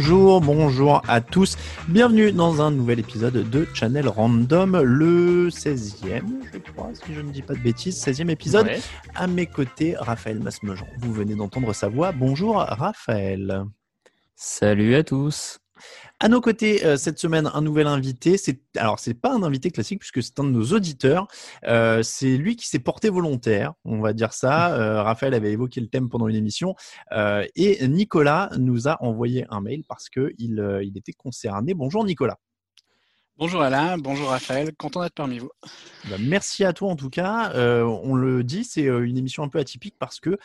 Bonjour, bonjour à tous. Bienvenue dans un nouvel épisode de Channel Random, le 16e, je crois, si je ne dis pas de bêtises, 16e épisode. Ouais. À mes côtés, Raphaël Masmejean. Vous venez d'entendre sa voix. Bonjour, Raphaël. Salut à tous. À nos côtés, euh, cette semaine, un nouvel invité. C'est alors c'est pas un invité classique puisque c'est un de nos auditeurs. Euh, c'est lui qui s'est porté volontaire, on va dire ça. Euh, Raphaël avait évoqué le thème pendant une émission euh, et Nicolas nous a envoyé un mail parce que il, euh, il était concerné. Bonjour Nicolas. Bonjour Alain, bonjour Raphaël, content d'être parmi vous. Bah, merci à toi en tout cas. Euh, on le dit, c'est euh, une émission un peu atypique parce que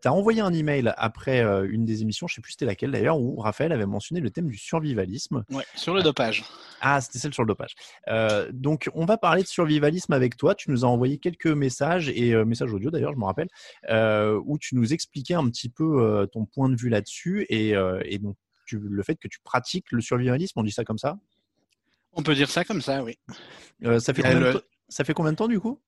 tu as envoyé un email après euh, une des émissions, je sais plus c'était laquelle d'ailleurs, où Raphaël avait mentionné le thème du survivalisme. Ouais, sur le dopage. Ah, c'était celle sur le dopage. Euh, donc, on va parler de survivalisme avec toi. Tu nous as envoyé quelques messages et euh, messages audio d'ailleurs, je me rappelle, euh, où tu nous expliquais un petit peu euh, ton point de vue là-dessus et, euh, et donc tu, le fait que tu pratiques le survivalisme. On dit ça comme ça? On peut dire ça comme ça, oui. Euh, ça fait Euh, combien de le- temps- ça fait combien de temps du coup?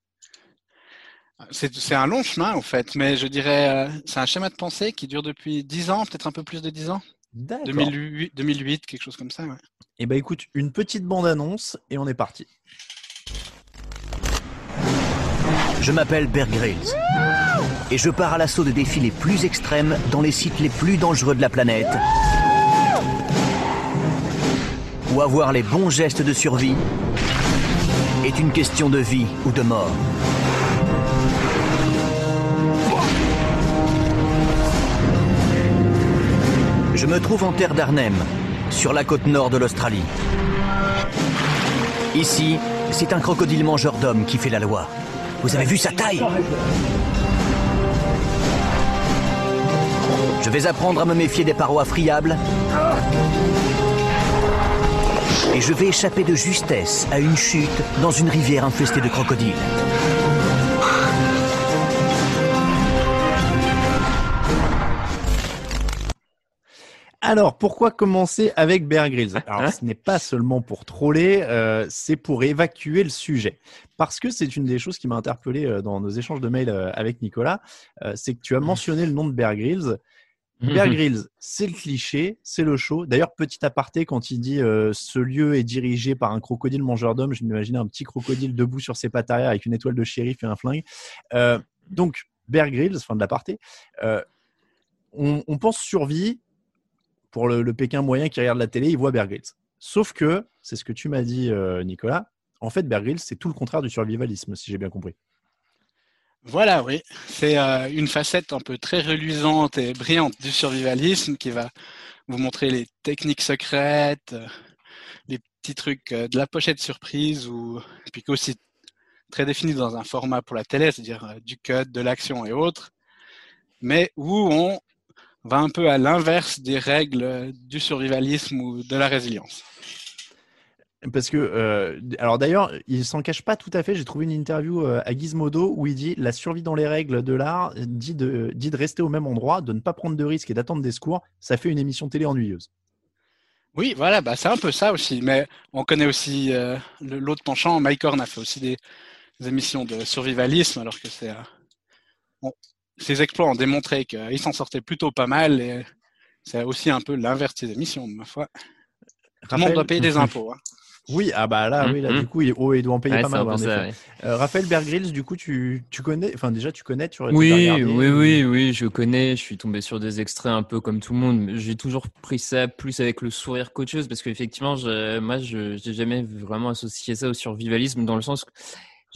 C'est c'est un long chemin en fait, mais je dirais euh, c'est un schéma de pensée qui dure depuis 10 ans, peut-être un peu plus de 10 ans. D'accord. 2008, 2008, quelque chose comme ça. ouais. Eh ben écoute, une petite bande-annonce et on est parti. Je m'appelle Bear Grylls. Et je pars à l'assaut de défis les plus extrêmes dans les sites les plus dangereux de la planète. Où avoir les bons gestes de survie est une question de vie ou de mort. Je me trouve en terre d'Arnhem, sur la côte nord de l'Australie. Ici, c'est un crocodile mangeur d'hommes qui fait la loi. Vous avez vu sa taille? Je vais apprendre à me méfier des parois friables. Et je vais échapper de justesse à une chute dans une rivière infestée de crocodiles. Alors, pourquoi commencer avec Bear Grylls? Alors, ce n'est pas seulement pour troller, euh, c'est pour évacuer le sujet. Parce que c'est une des choses qui m'a interpellé euh, dans nos échanges de mails euh, avec Nicolas, c'est que tu as mentionné le nom de Bear Grylls. Bear Grylls, c'est le cliché, c'est le show. D'ailleurs, petit aparté, quand il dit euh, ce lieu est dirigé par un crocodile mangeur d'hommes, je m'imagine un petit crocodile debout sur ses pattes arrière avec une étoile de shérif et un flingue. Euh, donc, Bear Grylls, fin de l'aparté, euh, on, on pense survie pour le, le Pékin moyen qui regarde la télé, il voit Bear Grylls. Sauf que, c'est ce que tu m'as dit, Nicolas, en fait, Bear Grylls, c'est tout le contraire du survivalisme, si j'ai bien compris. Voilà, oui. C'est euh, une facette un peu très reluisante et brillante du survivalisme qui va vous montrer les techniques secrètes, euh, les petits trucs euh, de la pochette surprise, ou puis aussi très défini dans un format pour la télé, c'est-à-dire du cut, de l'action et autres, mais où on va un peu à l'inverse des règles du survivalisme ou de la résilience. Parce que, euh, alors d'ailleurs, il s'en cache pas tout à fait. J'ai trouvé une interview euh, à Gizmodo où il dit la survie dans les règles de l'art dit de, dit de rester au même endroit, de ne pas prendre de risques et d'attendre des secours. Ça fait une émission télé ennuyeuse. Oui, voilà, bah, c'est un peu ça aussi. Mais on connaît aussi euh, l'autre penchant. Mike Horn a fait aussi des, des émissions de survivalisme, alors que c'est, euh, bon, ses exploits ont démontré qu'il s'en sortait plutôt pas mal. Et c'est aussi un peu l'inverse de ses émissions, ma foi. Tout le monde doit payer des impôts. hein. Oui, ah bah là, Hum, oui, là, hum. du coup, il, oh, il doit en payer Ouais, pas mal. en ça, ouais. Euh, Raphaël Bear Grylls, du coup, tu, tu connais, enfin déjà, tu connais, tu aurais Oui, regardé, oui, ou- oui, oui, je connais. Je suis tombé sur des extraits un peu comme tout le monde. mais J'ai toujours pris ça plus avec le sourire qu'autre chose parce qu'effectivement, je, moi, je j'ai jamais vraiment associé ça au survivalisme dans le sens que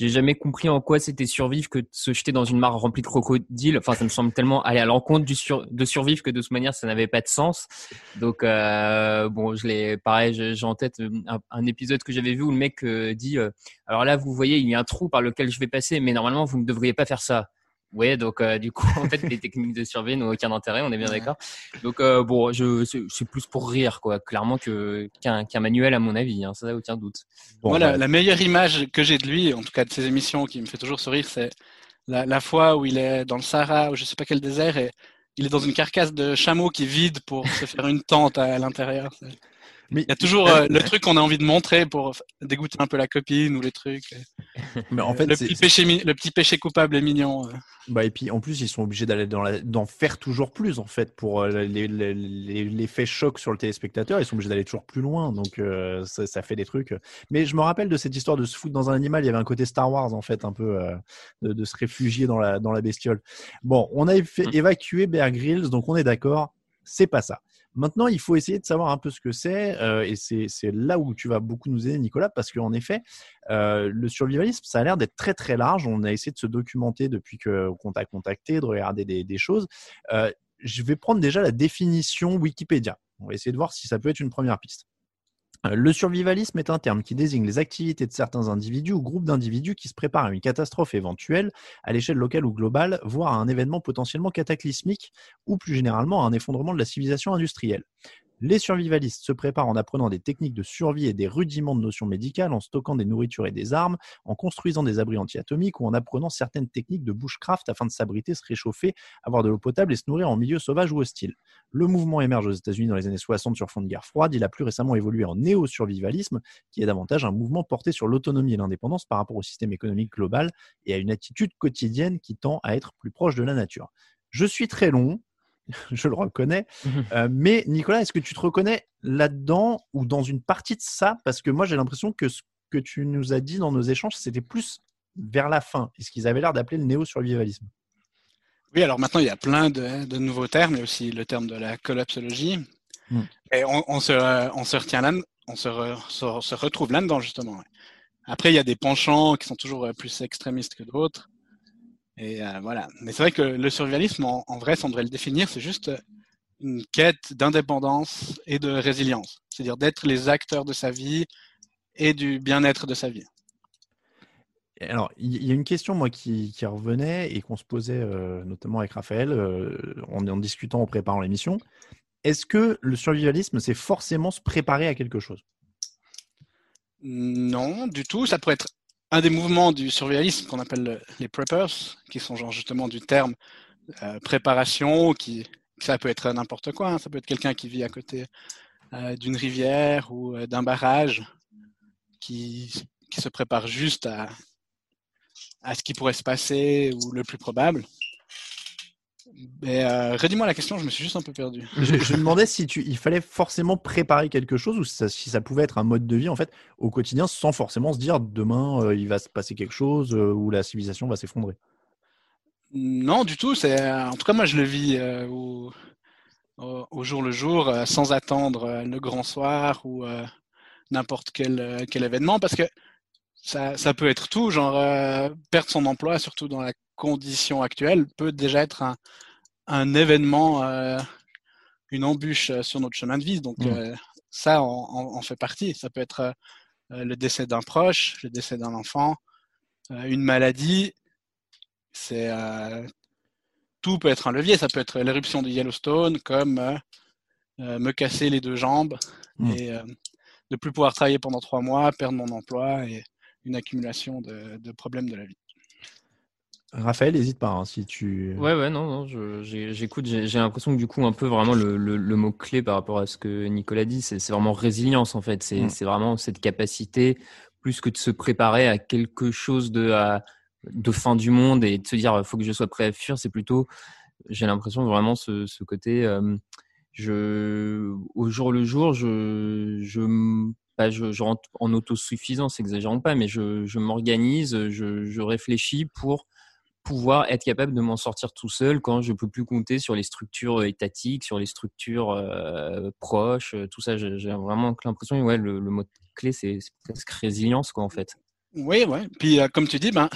j'ai jamais compris en quoi c'était survivre que de se jeter dans une mare remplie de crocodiles. Enfin, ça me semble tellement aller à l'encontre de survivre que de toute manière, ça n'avait pas de sens. Donc, euh, bon, je l'ai, pareil, j'ai en tête euh, un, épisode que j'avais vu où le mec euh, dit, alors là, vous voyez, il y a un trou par lequel je vais passer, mais normalement, vous ne devriez pas faire ça. Ouais, donc euh, du coup, en fait, les techniques de survie n'ont aucun intérêt, on est bien Ouais. d'accord. Donc euh, bon, je c'est plus pour rire, quoi, clairement que qu'un qu'un manuel à mon avis, hein, ça aucun doute. Bon, Moi, la, bah, la meilleure image que j'ai de lui, en tout cas de ses émissions, qui me fait toujours sourire, c'est la, la fois où il est dans le Sahara, ou je sais pas quel désert, et il est dans une carcasse de chameau qui vide pour se faire une tente à, l'intérieur. Mais, Il y a toujours euh, le truc qu'on a envie de montrer pour dégoûter un peu la copine ou les trucs. mais en fait, le, petit péché, mi- le petit péché coupable est mignon. Bah, et puis en plus, ils sont obligés d'aller la- d'en faire toujours plus en fait pour euh, les- les- les- l'effet choc sur le téléspectateur. Ils sont obligés d'aller toujours plus loin, donc euh, ça, ça fait des trucs. Mais je me rappelle de cette histoire de se foutre dans un animal. Il y avait un côté Star Wars en fait, un peu euh, de, de se réfugier dans la dans la bestiole. Bon, on a fait Mm. évacué Bear Grylls, donc on est d'accord. C'est pas ça. Maintenant, il faut essayer de savoir un peu ce que c'est, euh, et c'est là où tu vas beaucoup nous aider, Nicolas, parce qu'en effet, euh, le survivalisme, ça a l'air d'être très très large. On a essayé de se documenter depuis qu'on t'a contacté, de regarder des, des choses. Euh, je vais prendre déjà la définition Wikipédia. On va essayer de voir si ça peut être une première piste. Euh, Le survivalisme est un terme qui désigne les activités de certains individus ou groupes d'individus qui se préparent à une catastrophe éventuelle à l'échelle locale ou globale, voire à un événement potentiellement cataclysmique ou plus généralement à un effondrement de la civilisation industrielle. Les survivalistes se préparent en apprenant des techniques de survie et des rudiments de notions médicales, en stockant des nourritures et des armes, en construisant des abris anti-atomiques ou en apprenant certaines techniques de bushcraft afin de s'abriter, se réchauffer, avoir de l'eau potable et se nourrir en milieu sauvage ou hostile. Le mouvement émerge aux États-Unis dans les années 60 sur fond de guerre froide. Il a plus récemment évolué en néo-survivalisme, qui est davantage un mouvement porté sur l'autonomie et l'indépendance par rapport au système économique global et à une attitude quotidienne qui tend à être plus proche de la nature. Je suis très long, je le reconnais, euh, mais Nicolas, est-ce que tu te reconnais là-dedans ou dans une partie de ça? Parce que moi, j'ai l'impression que ce que tu nous as dit dans nos échanges, c'était plus vers la fin, et ce qu'ils avaient l'air d'appeler le néo-survivalisme? Oui, alors maintenant, il y a plein de, de nouveaux termes. Il y a aussi le terme de la collapsologie. Mm. Et on, on se, on se retient là, on se, re- se- se retrouve là-dedans, justement. Après, il y a des penchants qui sont toujours euh, plus extrémistes que d'autres. Et euh, voilà. Mais c'est vrai que le survivalisme, en, en vrai, si on devrait le définir, c'est juste une quête d'indépendance et de résilience. C'est-à-dire d'être les acteurs de sa vie et du bien-être de sa vie. Alors, il y a une question, moi, qui, qui revenait et qu'on se posait euh, notamment avec Raphaël euh, en, en discutant, en préparant l'émission. Est-ce que le survivalisme, c'est forcément se préparer à quelque chose? Non, du tout. Ça pourrait être un des mouvements du survivalisme qu'on appelle le- les preppers, qui sont genre justement du terme euh, préparation, qui ça peut être n'importe quoi. hein. Ça peut être quelqu'un qui vit à côté euh, d'une rivière ou euh, d'un barrage, qui, se prépare juste à ce qui pourrait se passer ou le plus probable. Mais euh, redis-moi la question, je me suis juste un peu perdu. je, je me demandais si tu, il fallait forcément préparer quelque chose ou si ça, si ça pouvait être un mode de vie en fait au quotidien sans forcément se dire demain euh, il va se passer quelque chose euh, ou la civilisation va s'effondrer. Non, du tout. C'est en tout cas moi je le vis euh, au, au, au jour le jour, sans attendre le grand soir ou n'importe quel quel événement, parce que ça ça peut être tout. Genre perdre son emploi, surtout dans la condition actuelle, peut déjà être un un événement, euh, une embûche euh, sur notre chemin de vie. Donc Mm. euh, ça en fait partie. Ça peut être le décès d'un proche, le décès d'un enfant, une maladie. C'est tout peut être un levier. Ça peut être l'éruption du Yellowstone, comme euh, me casser les deux jambes Mm. et euh, de plus pouvoir travailler pendant trois mois, perdre mon emploi et une accumulation de, de problèmes de la vie. Raphaël, n'hésite pas hein, si tu. Ouais, ouais, non, non, j'écoute, j'ai l'impression que du coup, un peu vraiment le, le, le mot-clé par rapport à ce que Nicolas dit, c'est vraiment résilience en fait. C'est Mm. c'est vraiment cette capacité, plus que de se préparer à quelque chose de, à- de fin du monde et de se dire, faut que je sois prêt à fuir, c'est plutôt, j'ai l'impression vraiment ce, ce côté, euh, je, au jour le jour, je, je, je, je rentre en autosuffisance, exagérons pas, mais je, je m'organise, je, je réfléchis pour pouvoir être capable de m'en sortir tout seul quand je peux plus compter sur les structures étatiques, sur les structures euh, proches, tout ça. J'ai vraiment l'impression, ouais, le, mot clé, c'est presque résilience, quoi, en fait. Oui, ouais. Puis, comme tu dis, ben,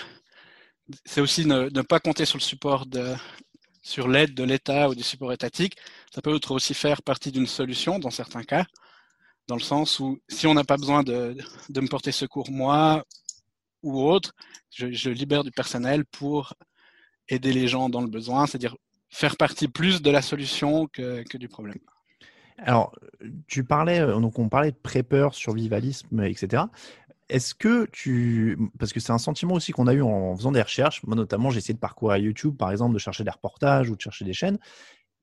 c'est aussi ne, ne, pas compter sur le support de, sur l'aide de l'État ou du support étatique. Ça peut aussi faire partie d'une solution dans certains cas, dans le sens où si on n'a pas besoin de, de, me porter secours moi ou autre, je, libère du personnel pour aider les gens dans le besoin, c'est-à-dire faire partie plus de la solution que, du problème. Alors, tu parlais, donc on parlait de prepper, survivalisme, etc. Est-ce que tu. Parce que c'est un sentiment aussi qu'on a eu en faisant des recherches. Moi, notamment, j'ai essayé de parcourir YouTube, par exemple, de chercher des reportages ou de chercher des chaînes.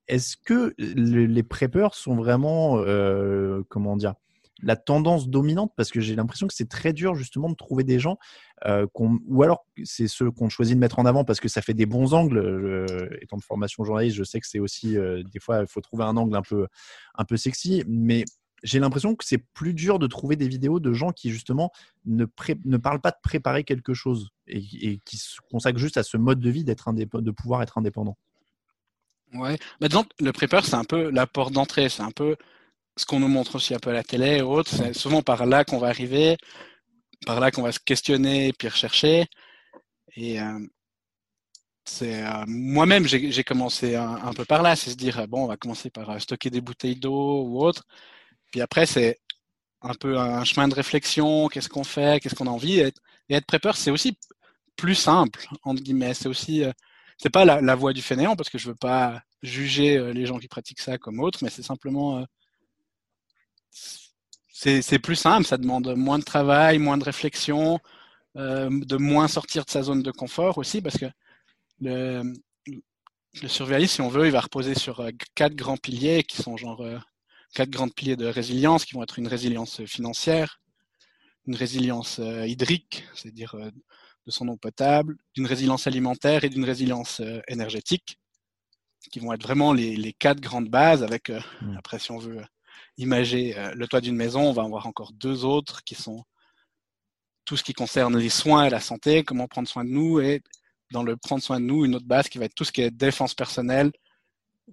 Est-ce que les preppers sont vraiment. Euh, comment dire la tendance dominante parce que j'ai l'impression que c'est très dur justement de trouver des gens euh, ou alors c'est ceux qu'on choisit de mettre en avant parce que ça fait des bons angles. Je, étant de formation journaliste, je sais que c'est aussi euh, des fois il faut trouver un angle un peu un peu sexy, mais j'ai l'impression que c'est plus dur de trouver des vidéos de gens qui justement ne, parlent pas de préparer quelque chose et, qui se consacrent juste à ce mode de vie d'être de pouvoir être indépendant. Ouais, mais donc le prépare c'est un peu la porte d'entrée, c'est un peu ce qu'on nous montre aussi un peu à la télé et autres. C'est souvent par là qu'on va arriver, par là qu'on va se questionner puis rechercher. Et euh, euh, moi-même j'ai commencé un, peu par là, c'est se dire bon on va commencer par euh, stocker des bouteilles d'eau ou autre puis après, c'est un peu un chemin de réflexion, qu'est-ce qu'on fait, qu'est-ce qu'on a envie. Et et être prépeur, c'est aussi plus simple, entre guillemets. C'est aussi, euh, c'est pas la, la, voie du fainéant, parce que je veux pas juger euh, les gens qui pratiquent ça comme autres, mais c'est simplement, euh, c'est plus simple, ça demande moins de travail, moins de réflexion, euh, de moins sortir de sa zone de confort aussi, parce que le, le si on veut, il va reposer sur quatre grands piliers qui sont genre quatre grands piliers de résilience qui vont être une résilience financière, une résilience euh, hydrique, c'est-à-dire euh, de son eau potable, d'une résilience alimentaire et d'une résilience euh, énergétique, qui vont être vraiment les, les quatre grandes bases avec, mmh. après si on veut imager le toit d'une maison, on va en avoir encore deux autres qui sont tout ce qui concerne les soins et la santé, comment prendre soin de nous, et dans le prendre soin de nous, une autre base qui va être tout ce qui est défense personnelle,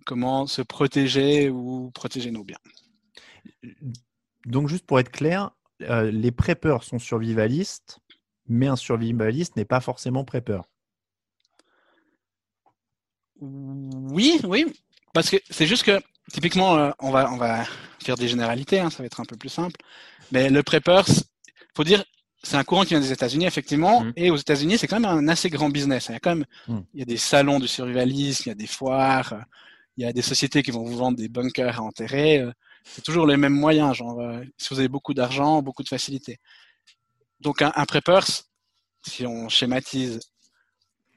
comment se protéger ou protéger nos biens. Donc, juste pour être clair, euh, les preppers sont survivalistes, mais un survivaliste n'est pas forcément prepper. Oui, oui, parce que c'est juste que typiquement, euh, on, va, on va faire des généralités, hein, ça va être un peu plus simple. Mais le prepper, faut dire, c'est un courant qui vient des États-Unis, effectivement. Mmh. Et aux États-Unis, c'est quand même un assez grand business. Il y a quand même, mmh. il y a des salons de survivalisme, il y a des foires, il y a des sociétés qui vont vous vendre des bunkers à enterrer. Euh, c'est toujours les mêmes moyens, genre euh, si vous avez beaucoup d'argent, beaucoup de facilité. Donc un, un prepper, si on schématise,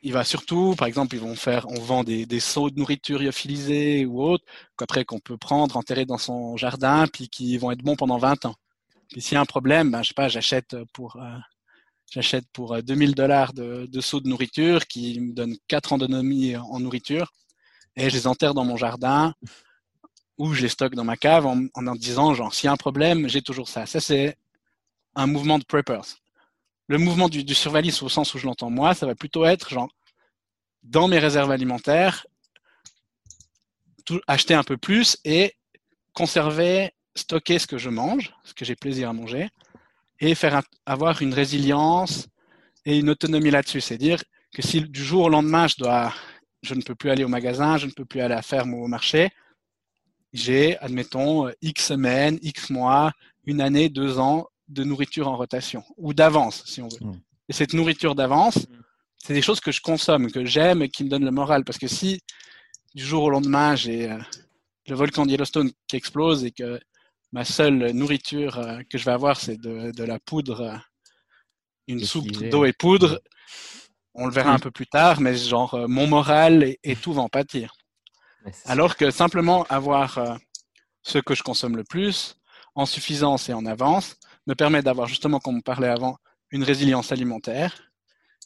il va surtout, par exemple, ils vont faire, on vend des, des seaux de nourriture lyophilisés ou autres, qu'après qu'on peut prendre, enterrer dans son jardin, puis qui vont être bons pendant 20 ans. Puis s'il y a un problème, ben, je sais pas, j'achète pour euh, j'achète pour 2000 dollars de, de seaux de nourriture qui me donnent 4 ans d'autonomie en nourriture et je les enterre dans mon jardin ou je les stocke dans ma cave en en, disant genre s'il y a un problème, j'ai toujours ça. Ça c'est un mouvement de preppers. Le mouvement du, du au sens où je l'entends moi, ça va plutôt être dans mes réserves alimentaires, acheter un peu plus et conserver, stocker ce que je mange, ce que j'ai plaisir à manger, et faire avoir une résilience et une autonomie là-dessus. C'est dire que si du jour au lendemain je dois je ne peux plus aller au magasin, je ne peux plus aller à la ferme ou au marché. J'ai, admettons, X semaines, X mois, une année, deux ans de nourriture en rotation, ou d'avance, si on veut. Mmh. Et cette nourriture d'avance, mmh. c'est des choses que je consomme, que j'aime et qui me donnent le moral. Parce que si du jour au lendemain, j'ai euh, le volcan de Yellowstone qui explose et que ma seule nourriture euh, que je vais avoir, c'est de, de, la poudre, euh, une soupe d'eau et poudre, on le verra un peu plus tard, mais genre euh, mon moral et, et, tout va en pâtir. Alors que simplement avoir euh, ce que je consomme le plus, en suffisance et en avance, me permet d'avoir justement, comme on parlait avant, une résilience alimentaire.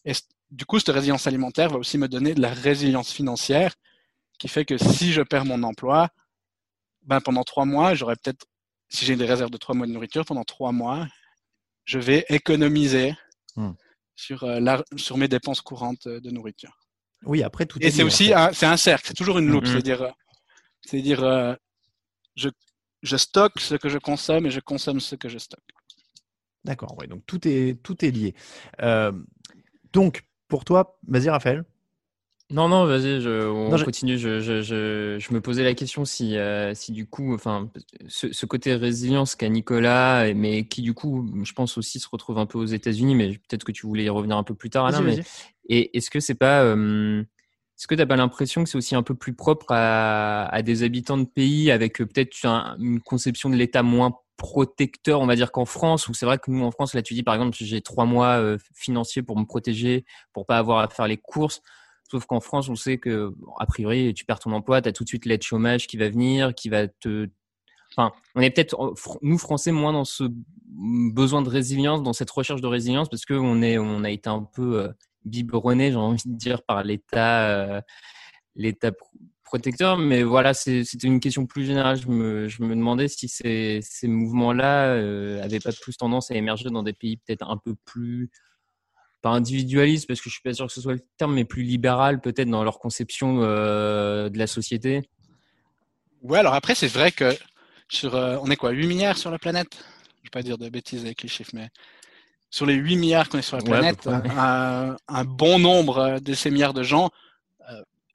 Et du coup, cette résilience alimentaire va aussi me donner de la résilience financière, qui fait que si je perds mon emploi, ben pendant trois mois, j'aurai peut-être si j'ai des réserves de trois mois de nourriture, pendant trois mois, je vais économiser Hmm. sur, euh, la- sur mes dépenses courantes euh, de nourriture. Oui, après tout. Et est c'est aussi un, c'est un cercle, c'est toujours une loupe. Mhm. C'est-à-dire, euh, c'est-à-dire euh, je, je stocke ce que je consomme et je consomme ce que je stocke. D'accord, ouais, donc tout est, tout est lié. Euh, donc, pour toi, vas-y Raphaël. Non, non, vas-y, je, on Non, je- continue. Je, je, je, je me posais la question si, euh, si du coup, enfin, ce, ce côté résilience qu'a Nicolas, mais qui du coup, je pense aussi se retrouve un peu aux États-Unis, mais peut-être que tu voulais y revenir un peu plus tard, Alain. Mais et est-ce que c'est pas, euh, est-ce que t'as pas l'impression que c'est aussi un peu plus propre à, à des habitants de pays avec peut-être un- une conception de l'État moins protecteur, on va dire qu'en France, où c'est vrai que nous en France, là, tu dis par exemple, j'ai trois mois euh, financiers pour me protéger, pour pas avoir à faire les courses. Sauf qu'en France, on sait que, a priori, tu perds ton emploi, tu as tout de suite l'aide chômage qui va venir, qui va te. Enfin, on est peut-être, nous, Français, moins dans ce besoin de résilience, dans cette recherche de résilience, parce qu'on est, on a été un peu euh, biberonné, j'ai envie de dire, par l'État, euh, l'État pro- protecteur. Mais voilà, c'était une question plus générale. Je me, je me demandais si ces, ces mouvements-là euh, avaient pas plus tendance à émerger dans des pays peut-être un peu plus pas individualiste parce que je suis pas sûr que ce soit le terme, mais plus libéral peut-être dans leur conception euh, de la société. Ouais, alors après, c'est vrai que sur, euh, on est quoi, 8 milliards sur la planète? Je vais pas dire de bêtises avec les chiffres, mais sur les 8 milliards qu'on est sur la planète, ouais. un, un bon nombre euh, de ces milliards de gens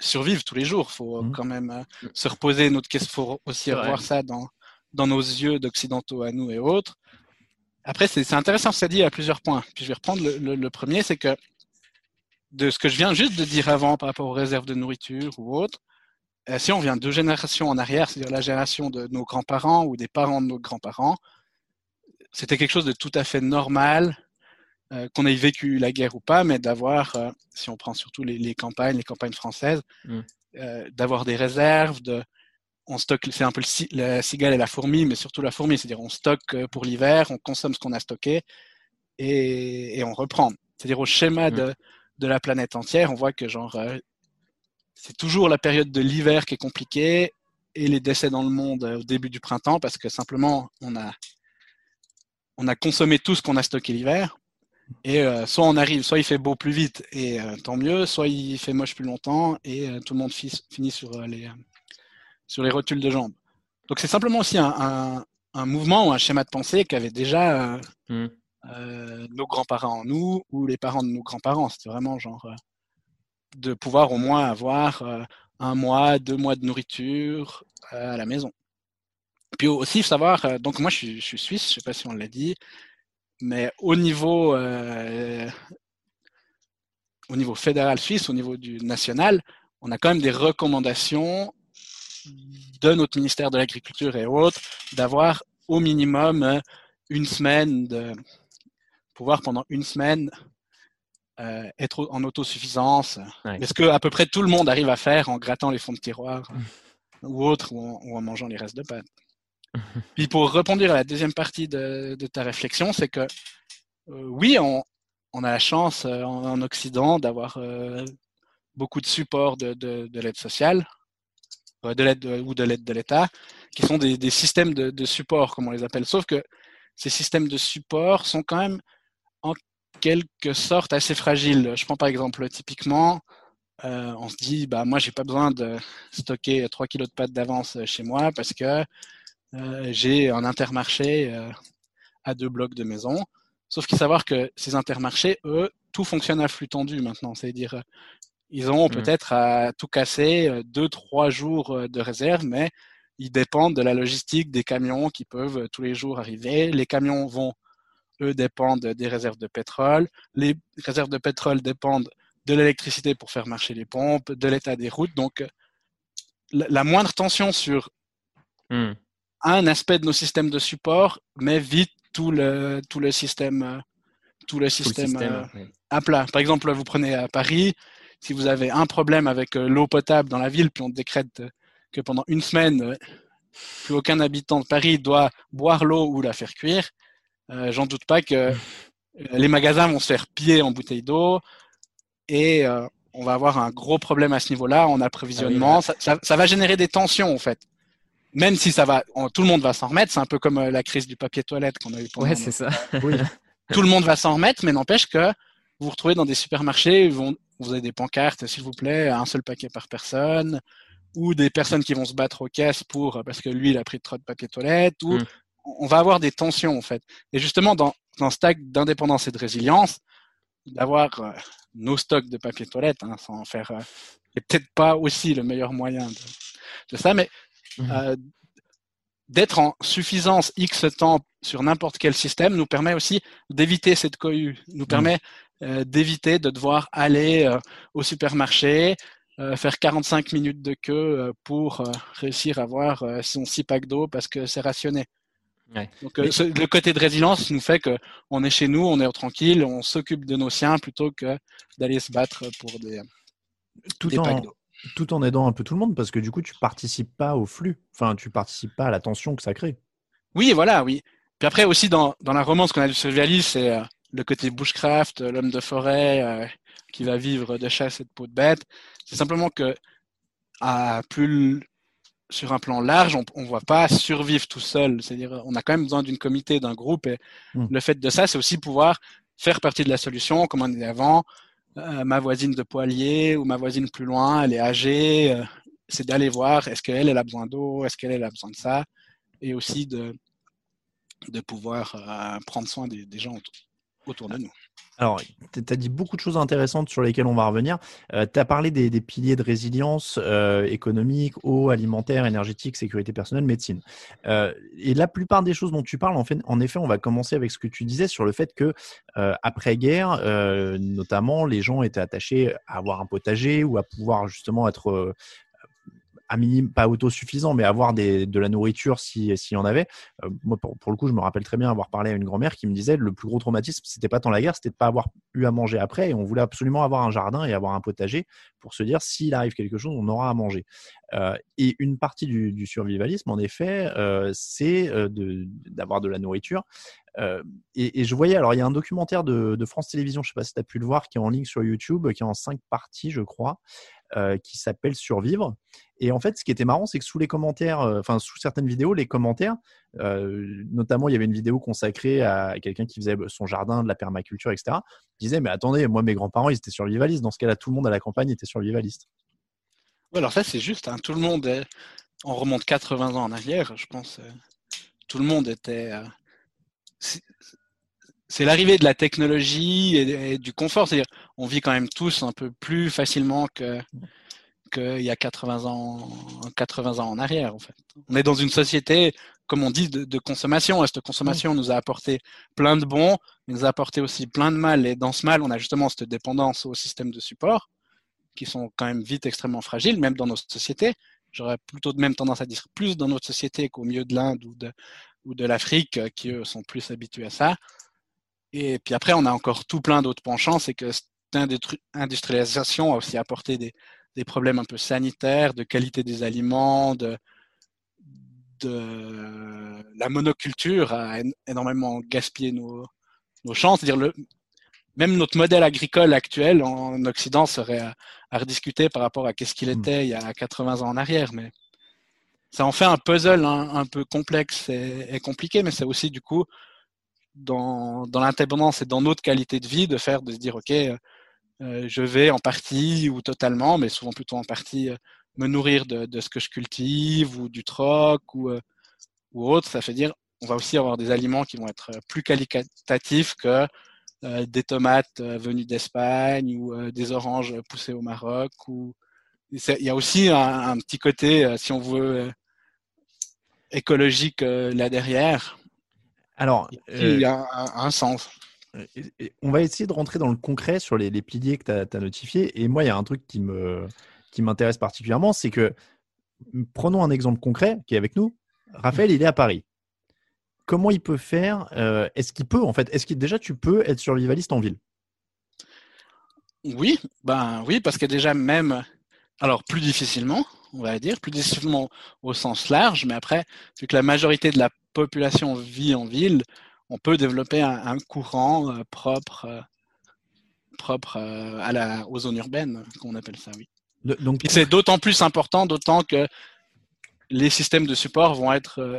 euh, survivent tous les jours. Il faut Mhm. quand même euh, se reposer notre question. faut aussi revoir ça dans, dans nos yeux d'occidentaux à nous et autres. Après, c'est intéressant, ça dit à plusieurs points. Puis je vais reprendre le, le- le premier, c'est que de ce que je viens juste de dire avant par rapport aux réserves de nourriture ou autres, euh, si on vient deux générations en arrière, c'est-à-dire la génération de nos grands-parents ou des parents de nos grands-parents, c'était quelque chose de tout à fait normal, euh, qu'on ait vécu la guerre ou pas, mais d'avoir, euh, si on prend surtout les, les campagnes, les campagnes françaises, Mm. euh, d'avoir des réserves, de, on stocke, c'est un peu le, la cigale et la fourmi, mais surtout la fourmi, c'est-à-dire on stocke euh, pour l'hiver, on consomme ce qu'on a stocké et, et on reprend. C'est-à-dire au schéma Mm. de, de la planète entière, on voit que genre euh, c'est toujours la période de l'hiver qui est compliquée et les décès dans le monde euh, au début du printemps parce que simplement on a on a consommé tout ce qu'on a stocké l'hiver et euh, soit on arrive, soit il fait beau plus vite et euh, tant mieux, soit il fait moche plus longtemps et euh, tout le monde fi- finit sur les sur les rotules de jambes. Donc c'est simplement aussi un, un, un mouvement ou un schéma de pensée qu'avaient déjà euh, Mm. euh, nos grands-parents en nous ou les parents de nos grands-parents. C'était vraiment genre de pouvoir au moins avoir un mois, deux mois de nourriture à la maison. Puis aussi, il faut savoir, donc moi je suis, je suis suisse, je sais pas si on l'a dit, mais au niveau, euh, au niveau fédéral suisse, au niveau du national, on a quand même des recommandations de notre ministère de l'Agriculture et autres d'avoir au minimum euh, une semaine de pouvoir pendant une semaine euh, être en autosuffisance. Ouais. Mais ce que à peu près tout le monde arrive à faire en grattant les fonds de tiroir ou autre, ou en, ou en mangeant les restes de pâtes? Pour répondre à la deuxième partie de, ta réflexion, c'est que euh, oui, on, a la chance euh, en, en Occident d'avoir euh, beaucoup de support de, de, de l'aide sociale de l'aide de- ou de l'aide de l'État, qui sont des, systèmes de, support, comme on les appelle. Sauf que ces systèmes de support sont quand même en quelque sorte assez fragiles. Je prends par exemple typiquement, on se dit, bah moi j'ai pas besoin de stocker 3 kilos de pâtes d'avance chez moi parce que j'ai un intermarché euh, à deux blocs de maison. Sauf qu'il faut savoir que ces intermarchés, eux, tout fonctionne à flux tendu maintenant. C'est-à-dire, euh, ils ont Mhm. peut-être à tout casser euh, deux, trois jours euh, de réserve, mais ils dépendent de la logistique des camions qui peuvent euh, tous les jours arriver. Les camions vont, eux, dépendent des réserves de pétrole. Les réserves de pétrole dépendent de l'électricité pour faire marcher les pompes, de l'état des routes. Donc, euh, la, la moindre tension sur Mm. Un aspect de nos systèmes de support met vite tout le, tout le système, euh, tout le Tout le système, euh, à plat. Par exemple, vous prenez à Paris, si vous avez un problème avec euh, l'eau potable dans la ville, puis on décrète euh, que pendant une semaine, euh, plus aucun habitant de Paris doit boire l'eau ou la faire cuire, euh, j'en doute pas que euh, les magasins vont se faire piller en bouteilles d'eau et euh, on va avoir un gros problème à ce niveau-là en approvisionnement. Ah ça, ça- ça va générer des tensions en fait. Même si ça va, tout le monde va s'en remettre. C'est un peu comme euh, la crise du papier toilette qu'on a eu pendant. Ouais, c'est ça. Oui. tout le monde va s'en remettre, mais n'empêche que vous vous retrouvez dans des supermarchés, où vous avez des pancartes, s'il vous plaît, un seul paquet par personne, ou des personnes qui vont se battre aux caisses pour parce que lui il a pris trop de papier toilette, ou Mm. on va avoir des tensions en fait. Et justement dans dans ce stack d'indépendance et de résilience, d'avoir euh, nos stocks de papier toilette, hein, sans en faire, euh, c'est peut-être pas aussi le meilleur moyen de, de ça, mais Mhm. euh, d'être en suffisance X temps sur n'importe quel système nous permet aussi d'éviter cette cohue, nous permet euh, d'éviter de devoir aller euh, au supermarché, euh, faire 45 minutes de queue pour réussir à avoir son six packs d'eau parce que c'est rationné. Ouais. Donc ce- le côté de résilience nous fait que on est chez nous, on est tranquille, on s'occupe de nos siens plutôt que d'aller se battre pour des, Tout en, packs d'eau. Tout en aidant un peu tout le monde parce que du coup, tu participes pas au flux. Enfin, tu participes pas à la tension que ça crée. Oui, voilà, oui. Puis après aussi dans, dans la romance qu'on a du survivaliste, c'est euh, le côté bushcraft, euh, l'homme de forêt euh, qui va vivre de chasse et de peau de bête. C'est simplement que à plus sur un plan large, on ne voit pas survivre tout seul. C'est-à-dire, on a quand même besoin d'une comité, d'un groupe. Et Mm. le fait de ça, c'est aussi pouvoir faire partie de la solution, comme on disait avant. Euh, ma voisine de poilier ou ma voisine plus loin, elle est âgée. euh, c'est d'aller voir, est-ce qu'elle, elle a besoin d'eau, est-ce qu'elle, elle a besoin de ça. Et aussi de, de pouvoir euh, prendre soin des, des gens autour, autour de nous. Alors, tu as dit beaucoup de choses intéressantes sur lesquelles on va revenir. tu as parlé des, piliers de résilience euh, économique, eau, alimentaire, énergétique, sécurité personnelle, médecine. Euh, et la plupart des choses dont tu parles, en, fait, en effet, on va commencer avec ce que tu disais sur le fait que euh, après-guerre, euh, notamment, les gens étaient attachés à avoir un potager ou à pouvoir justement être euh, à minimum, pas autosuffisant, mais avoir de la nourriture s'il si y en avait. Euh, moi, pour, le coup, je me rappelle très bien avoir parlé à une grand-mère qui me disait le plus gros traumatisme, c'était pas tant la guerre, c'était de pas avoir eu à manger après. Et on voulait absolument avoir un jardin et avoir un potager pour se dire s'il arrive quelque chose, on aura à manger. Euh, et une partie du, survivalisme, en effet, euh, c'est d'avoir de, la nourriture. Et, je voyais, alors il y a un documentaire de, France Télévisions, je sais pas si tu as pu le voir, qui est en ligne sur YouTube, qui est en cinq parties, je crois, euh, qui s'appelle Survivre. Et en fait, ce qui était marrant, c'est que sous les commentaires, euh, enfin sous certaines vidéos, les commentaires, euh, notamment il y avait une vidéo consacrée à quelqu'un qui faisait son jardin, de la permaculture, etc. disait mais attendez, moi mes grands-parents ils étaient survivalistes. Dans ce cas-là, tout le monde à la campagne était survivaliste. Ouais, alors ça c'est juste, hein, tout le monde, est... on remonte 80 ans en arrière, je pense, tout le monde était. C'est l'arrivée de la technologie et, du confort, c'est-à-dire on vit quand même tous un peu plus facilement que qu'il y a 80 ans, 80 ans en arrière, en fait. On est dans une société, comme on dit, de, de consommation. Et cette consommation nous a apporté plein de bons, mais nous a apporté aussi plein de mal. Et dans ce mal, on a justement cette dépendance au système de support, qui sont quand même vite extrêmement fragiles, même dans nos sociétés. J'aurais plutôt de même tendance à dire plus dans notre société qu'au milieu de l'Inde ou de, ou de l'Afrique, qui eux sont plus habitués à ça. Et puis après, on a encore tout plein d'autres penchants, c'est que cette industrialisation a aussi apporté des, des problèmes un peu sanitaires, de qualité des aliments, de, de la monoculture a énormément gaspillé nos, nos chances. C'est-à-dire le, même notre modèle agricole actuel en Occident serait à, à rediscuter par rapport à qu'est-ce qu'il était mmh. il y a 80 ans en arrière. Mais ça en fait un puzzle hein, un peu complexe et, et compliqué, mais c'est aussi du coup dans, dans et dans notre qualité de vie de faire, de se dire, OK, euh, je vais en partie ou totalement, mais souvent plutôt en partie, euh, me nourrir de, ce que je cultive ou du troc ou, euh, ou autre. Ça fait dire, on va aussi avoir des aliments qui vont être plus qualitatifs que euh, des tomates euh, venues d'Espagne ou euh, des oranges poussées au Maroc. Ou... Il y a aussi un, petit côté, euh, si on veut, écologique là derrière. Alors, il y a un, un sens on va essayer de rentrer dans le concret sur les, les piliers que tu as, as, notifiés. Et moi, il y a un truc qui me qui m'intéresse particulièrement, c'est que prenons un exemple concret qui est avec nous. Raphaël, il est à Paris. Comment il peut faire euh, Est-ce qu'il peut en fait Est-ce que déjà tu peux être survivaliste en ville? Oui, ben oui, parce que déjà même, alors plus difficilement, on va dire, plus difficilement au sens large, mais après, vu que la majorité de la population vit en ville, on peut développer un, un courant euh, propre, euh, propre euh, à la, aux zones urbaines, qu'on appelle ça, oui. De, donc, c'est d'autant plus important, d'autant que les systèmes de support vont être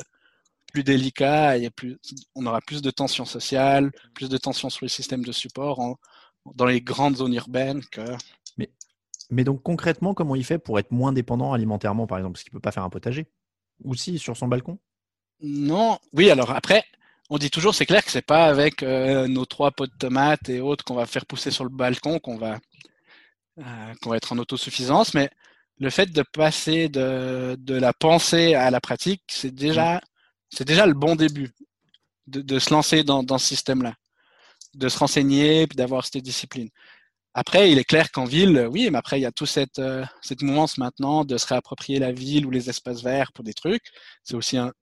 plus délicats, et plus, on aura plus de tensions sociales, plus de tensions sur les systèmes de support dans les grandes zones urbaines que. Mais, mais donc concrètement, comment il fait pour être moins dépendant alimentairement, par exemple? Parce qu'il ne peut pas faire un potager Ou si, sur son balcon Non, oui, alors après, on dit toujours, c'est clair que c'est pas avec euh, nos trois pots de tomates et autres qu'on va faire pousser sur le balcon qu'on va, euh, qu'on va être en autosuffisance, mais le fait de passer de, de la pensée à la pratique, c'est déjà, mm. c'est déjà le bon début de, de se lancer dans, dans ce système-là, de se renseigner puis d'avoir cette discipline. Après, il est clair qu'en ville, oui, mais après, il y a toute cette, euh, cette mouvance maintenant de se réapproprier la ville ou les espaces verts pour des trucs. C'est aussi un,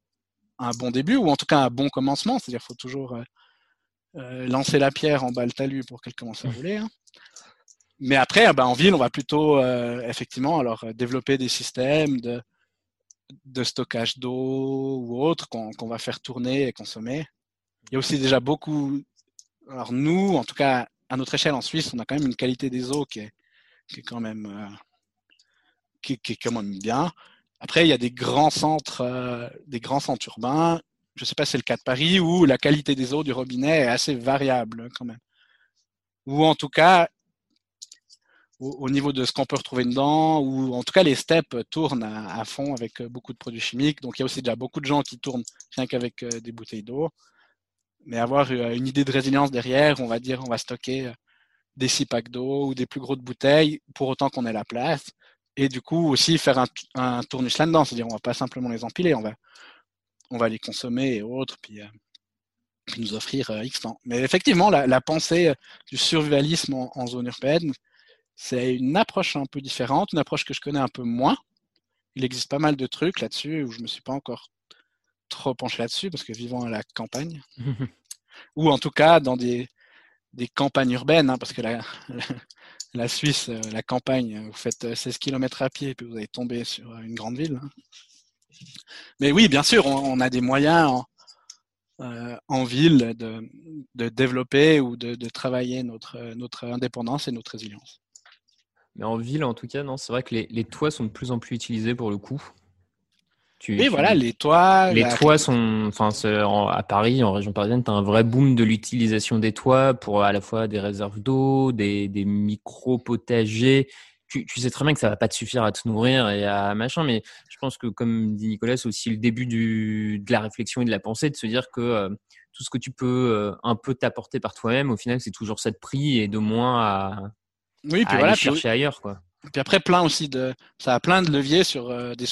un bon début, ou en tout cas un bon commencement. C'est-à-dire qu'il faut toujours euh, euh, lancer la pierre en bas le talus pour qu'elle commence à rouler. Hein. Mais après, ah ben, en ville, on va plutôt euh, effectivement alors développer des systèmes de, de stockage d'eau ou autre qu'on va faire tourner et consommer. Il y a aussi déjà beaucoup. Alors nous, en tout cas à notre échelle en Suisse, on a quand même une qualité des eaux qui est, qui est quand même qui, qui, est quand même bien. Après, il y a des grands centres, euh, des grands centres urbains. Je ne sais pas si c'est le cas de Paris où la qualité des eaux du robinet est assez variable quand même. Ou en tout cas, au, niveau de ce qu'on peut retrouver dedans, ou en tout cas les steppes tournent à, fond avec beaucoup de produits chimiques. Donc il y a aussi déjà beaucoup de gens qui tournent rien qu'avec euh, des bouteilles d'eau. Mais avoir euh, une idée de résilience derrière, on va dire on va stocker des six packs d'eau ou des plus grosses bouteilles pour autant qu'on ait la place et du coup aussi faire un, un tournus là-dedans, c'est-à-dire on va pas simplement les empiler, on va, on va les consommer et autres, puis, euh, nous offrir euh, X temps. Mais effectivement, la, pensée du survivalisme en, zone urbaine, c'est une approche un peu différente, une approche que je connais un peu moins. Il existe pas mal de trucs là-dessus où je me suis pas encore trop penché là-dessus parce que vivant à la campagne, ou en tout cas dans des, des campagnes urbaines, hein, parce que la, la Suisse, euh, la campagne, vous faites 16 euh, km à pied et puis vous allez tomber sur une grande ville. Hein. Mais oui, bien sûr, on, a des moyens en, euh, ville de, développer ou de, travailler notre, indépendance et notre résilience. Mais en ville, en tout cas, non, c'est vrai que les, toits sont de plus en plus utilisés pour le coup. Tu, voilà, les toits. Les toits sont, enfin, à Paris, en région parisienne, tu as un vrai boom de l'utilisation des toits pour à la fois des réserves d'eau, des, des micro-potagers. Tu, tu, sais très bien que ça va pas te suffire à te nourrir et à machin, mais je pense que, comme dit Nicolas, c'est aussi le début du, de la réflexion et de la pensée, de se dire que euh, tout ce que tu peux euh, un peu t'apporter par toi-même, au final, c'est toujours ça de prix et de moins à, oui, puis voilà, chercher ailleurs, quoi. Puis après, plein aussi de, ça a plein de leviers sur euh, des,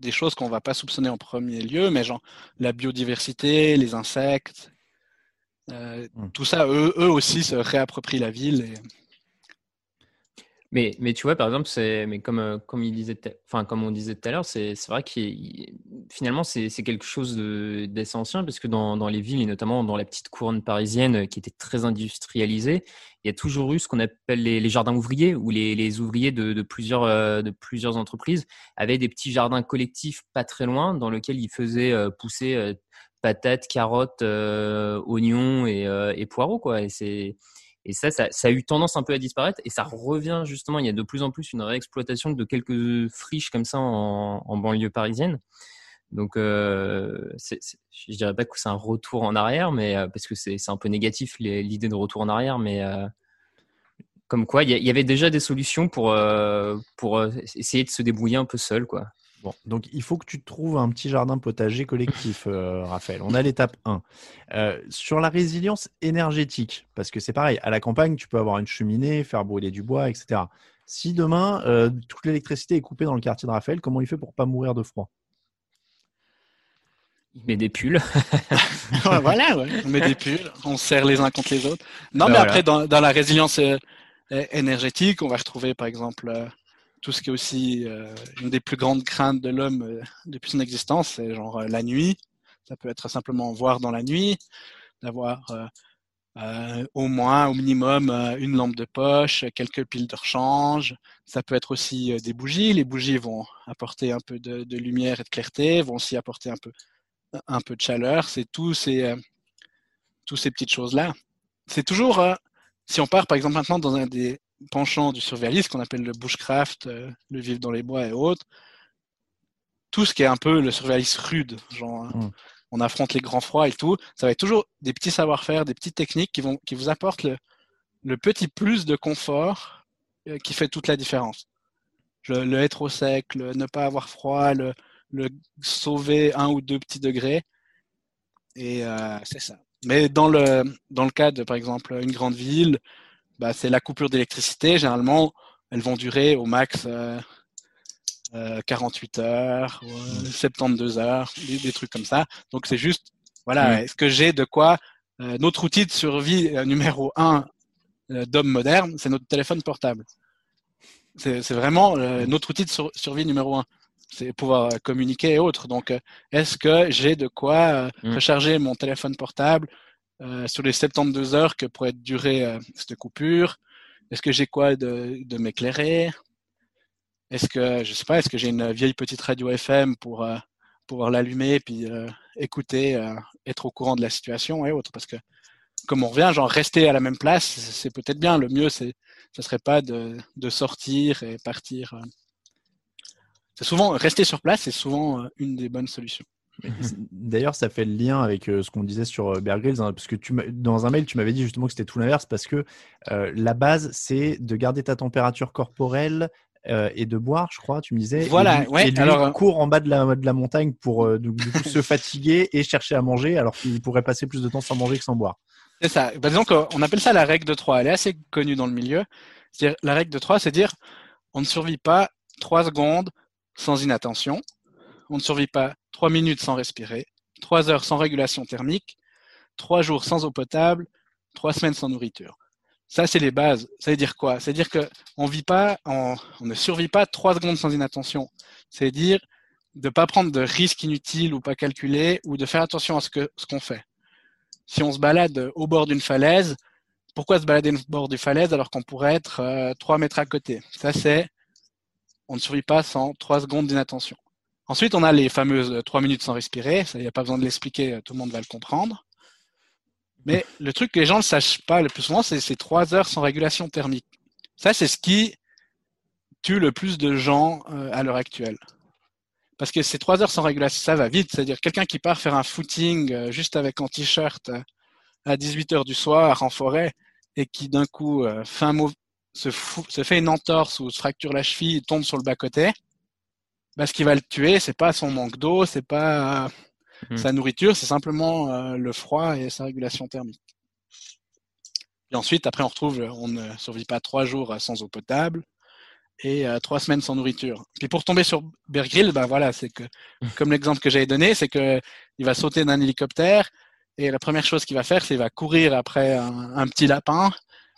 des choses qu'on va pas soupçonner en premier lieu, mais genre la biodiversité, les insectes, euh, hmm. tout ça, eux, eux, aussi se réapproprient la ville. Et... Mais, mais tu vois, par exemple, c'est, mais comme, euh, comme, il disait, enfin, comme on disait tout à l'heure, c'est, c'est vrai que finalement, c'est, c'est quelque chose d'essentiel parce que dans, dans, les villes, et notamment dans la petite couronne parisienne euh, qui était très industrialisée, il y a toujours eu ce qu'on appelle les, les, jardins ouvriers, où les, les ouvriers de, de, plusieurs, euh, de plusieurs entreprises avaient des petits jardins collectifs pas très loin dans lesquels ils faisaient pousser patates, carottes, oignons et, et poireaux. Quoi. Et c'est et ça, ça, a eu tendance un peu à disparaître et ça revient justement. Il y a de plus en plus une réexploitation de quelques friches comme ça en, banlieue parisienne. Donc, euh, je dirais pas que c'est un retour en arrière, mais euh, parce que c'est, un peu négatif l'idée de retour en arrière, mais euh, comme quoi, il y, avait déjà des solutions pour pour essayer de se débrouiller un peu seul, quoi. Bon, donc il faut que tu trouves un petit jardin potager collectif, euh, Raphaël. On a l'étape 1. Euh, sur la résilience énergétique, parce que c'est pareil, à la campagne, tu peux avoir une cheminée, faire brûler du bois, etc. Si demain, euh, toute l'électricité est coupée dans le quartier de Raphaël, comment il fait pour pas mourir de froid? Il met des pulls. voilà, on met des pulls, on serre les uns contre les autres. Non, ben mais après, dans, dans, la résilience énergétique, on va retrouver par exemple tout ce qui est aussi euh, une des plus grandes craintes de l'homme euh, depuis son existence, c'est genre euh, la nuit. Ça peut être simplement voir dans la nuit, d'avoir au moins, au minimum, une lampe de poche, quelques piles de rechange. Ça peut être aussi des bougies. Les bougies vont apporter un peu de, de, lumière et de clarté, vont aussi apporter un peu, un peu de chaleur. C'est tous ces, tous ces petites choses-là. C'est toujours, si on part par exemple maintenant dans un des, penchant du survivalisme qu'on appelle le bushcraft, euh, le vivre dans les bois et autres, tout ce qui est un peu le survivalisme rude, genre hein. Mm. on affronte les grands froids et tout, ça va être toujours des petits savoir-faire, des petites techniques qui vont qui vous apportent le, le petit plus de confort euh, qui fait toute la différence. Le, le être au sec, le ne pas avoir froid, le, le sauver un ou deux petits degrés. Et euh, c'est ça. Mais dans le, dans le cas de, par exemple, une grande ville, bah, c'est la coupure d'électricité. Généralement, elles vont durer au max euh, euh, 48 heures, euh, 72 heures, des, des trucs comme ça. Donc c'est juste, voilà, Mm. est-ce que j'ai de quoi euh, Notre outil de survie euh, numéro un euh, d'homme moderne, c'est notre téléphone portable. C'est vraiment euh, notre outil de sur- survie numéro un. C'est pouvoir euh, communiquer et autres. Donc, euh, est-ce que j'ai de quoi euh, Mm. recharger mon téléphone portable euh, sur les 72 heures que pourrait durer euh, cette coupure Est-ce que j'ai quoi de, de m'éclairer? Est-ce que, je sais pas, est-ce que j'ai une vieille petite radio FM pour euh, pouvoir l'allumer puis euh, écouter, euh, être au courant de la situation et autres? Parce que, comme on revient, genre rester à la même place, c'est peut-être bien. Le mieux, c'est, ce serait pas de, de sortir et partir. C'est souvent rester sur place, c'est souvent une des bonnes solutions. D'ailleurs, ça fait le lien avec euh, ce qu'on disait sur euh, Bear Grylls, hein, parce que tu dans un mail, tu m'avais dit justement que c'était tout l'inverse, parce que euh, la base, c'est de garder ta température corporelle euh, et de boire, je crois, tu me disais. Et Voilà, lui- ouais, Et lui, alors, court en bas de la, de la montagne pour euh, du, du coup, se fatiguer et chercher à manger, alors qu'il pourrait passer plus de temps sans manger que sans boire. C'est ça. Bah, disons qu'on appelle ça la règle de 3. Elle est assez connue dans le milieu. La règle de 3, c'est dire on ne survit pas 3 secondes sans inattention, on ne survit pas 3 minutes sans respirer, 3 heures sans régulation thermique, 3 jours sans eau potable, 3 semaines sans nourriture. Ça, c'est les bases. Ça veut dire quoi? C'est dire que on ne survit pas 3 secondes sans inattention. C'est dire de pas prendre de risques inutiles ou pas calculés ou de faire attention à ce que ce qu'on fait si on se balade au bord d'une falaise, pourquoi se balader au bord d'une falaise alors qu'on pourrait être euh, 3 mètres à côté? Ça, c'est on ne survit pas sans 3 secondes d'inattention. Ensuite, on a les fameuses 3 minutes sans respirer. Ça, il n'y a pas besoin de l'expliquer, euh, tout le monde va le comprendre. Mais le truc que les gens ne sachent pas le plus souvent, c'est ces 3 heures sans régulation thermique. Ça, c'est ce qui tue le plus de gens euh, à l'heure actuelle. Parce que ces 3 heures sans régulation, ça va vite. C'est-à-dire quelqu'un qui part faire un footing euh, juste avec un t-shirt à 18 heures du soir en forêt et qui d'un coup euh, fait un mauv- se, fou- se fait une entorse ou se fracture la cheville et tombe sur le bas-côté, bah, ce qui va le tuer, c'est pas son manque d'eau, c'est pas euh, Mhm. sa nourriture, c'est simplement euh, le froid et sa régulation thermique. Et ensuite, après, on retrouve, on ne survit pas trois jours euh, sans eau potable et euh, trois semaines sans nourriture. Puis pour tomber sur Bear Grylls, bah voilà, c'est que, comme l'exemple que j'avais donné, c'est que il va sauter d'un hélicoptère et la première chose qu'il va faire, c'est qu'il va courir après un, un petit lapin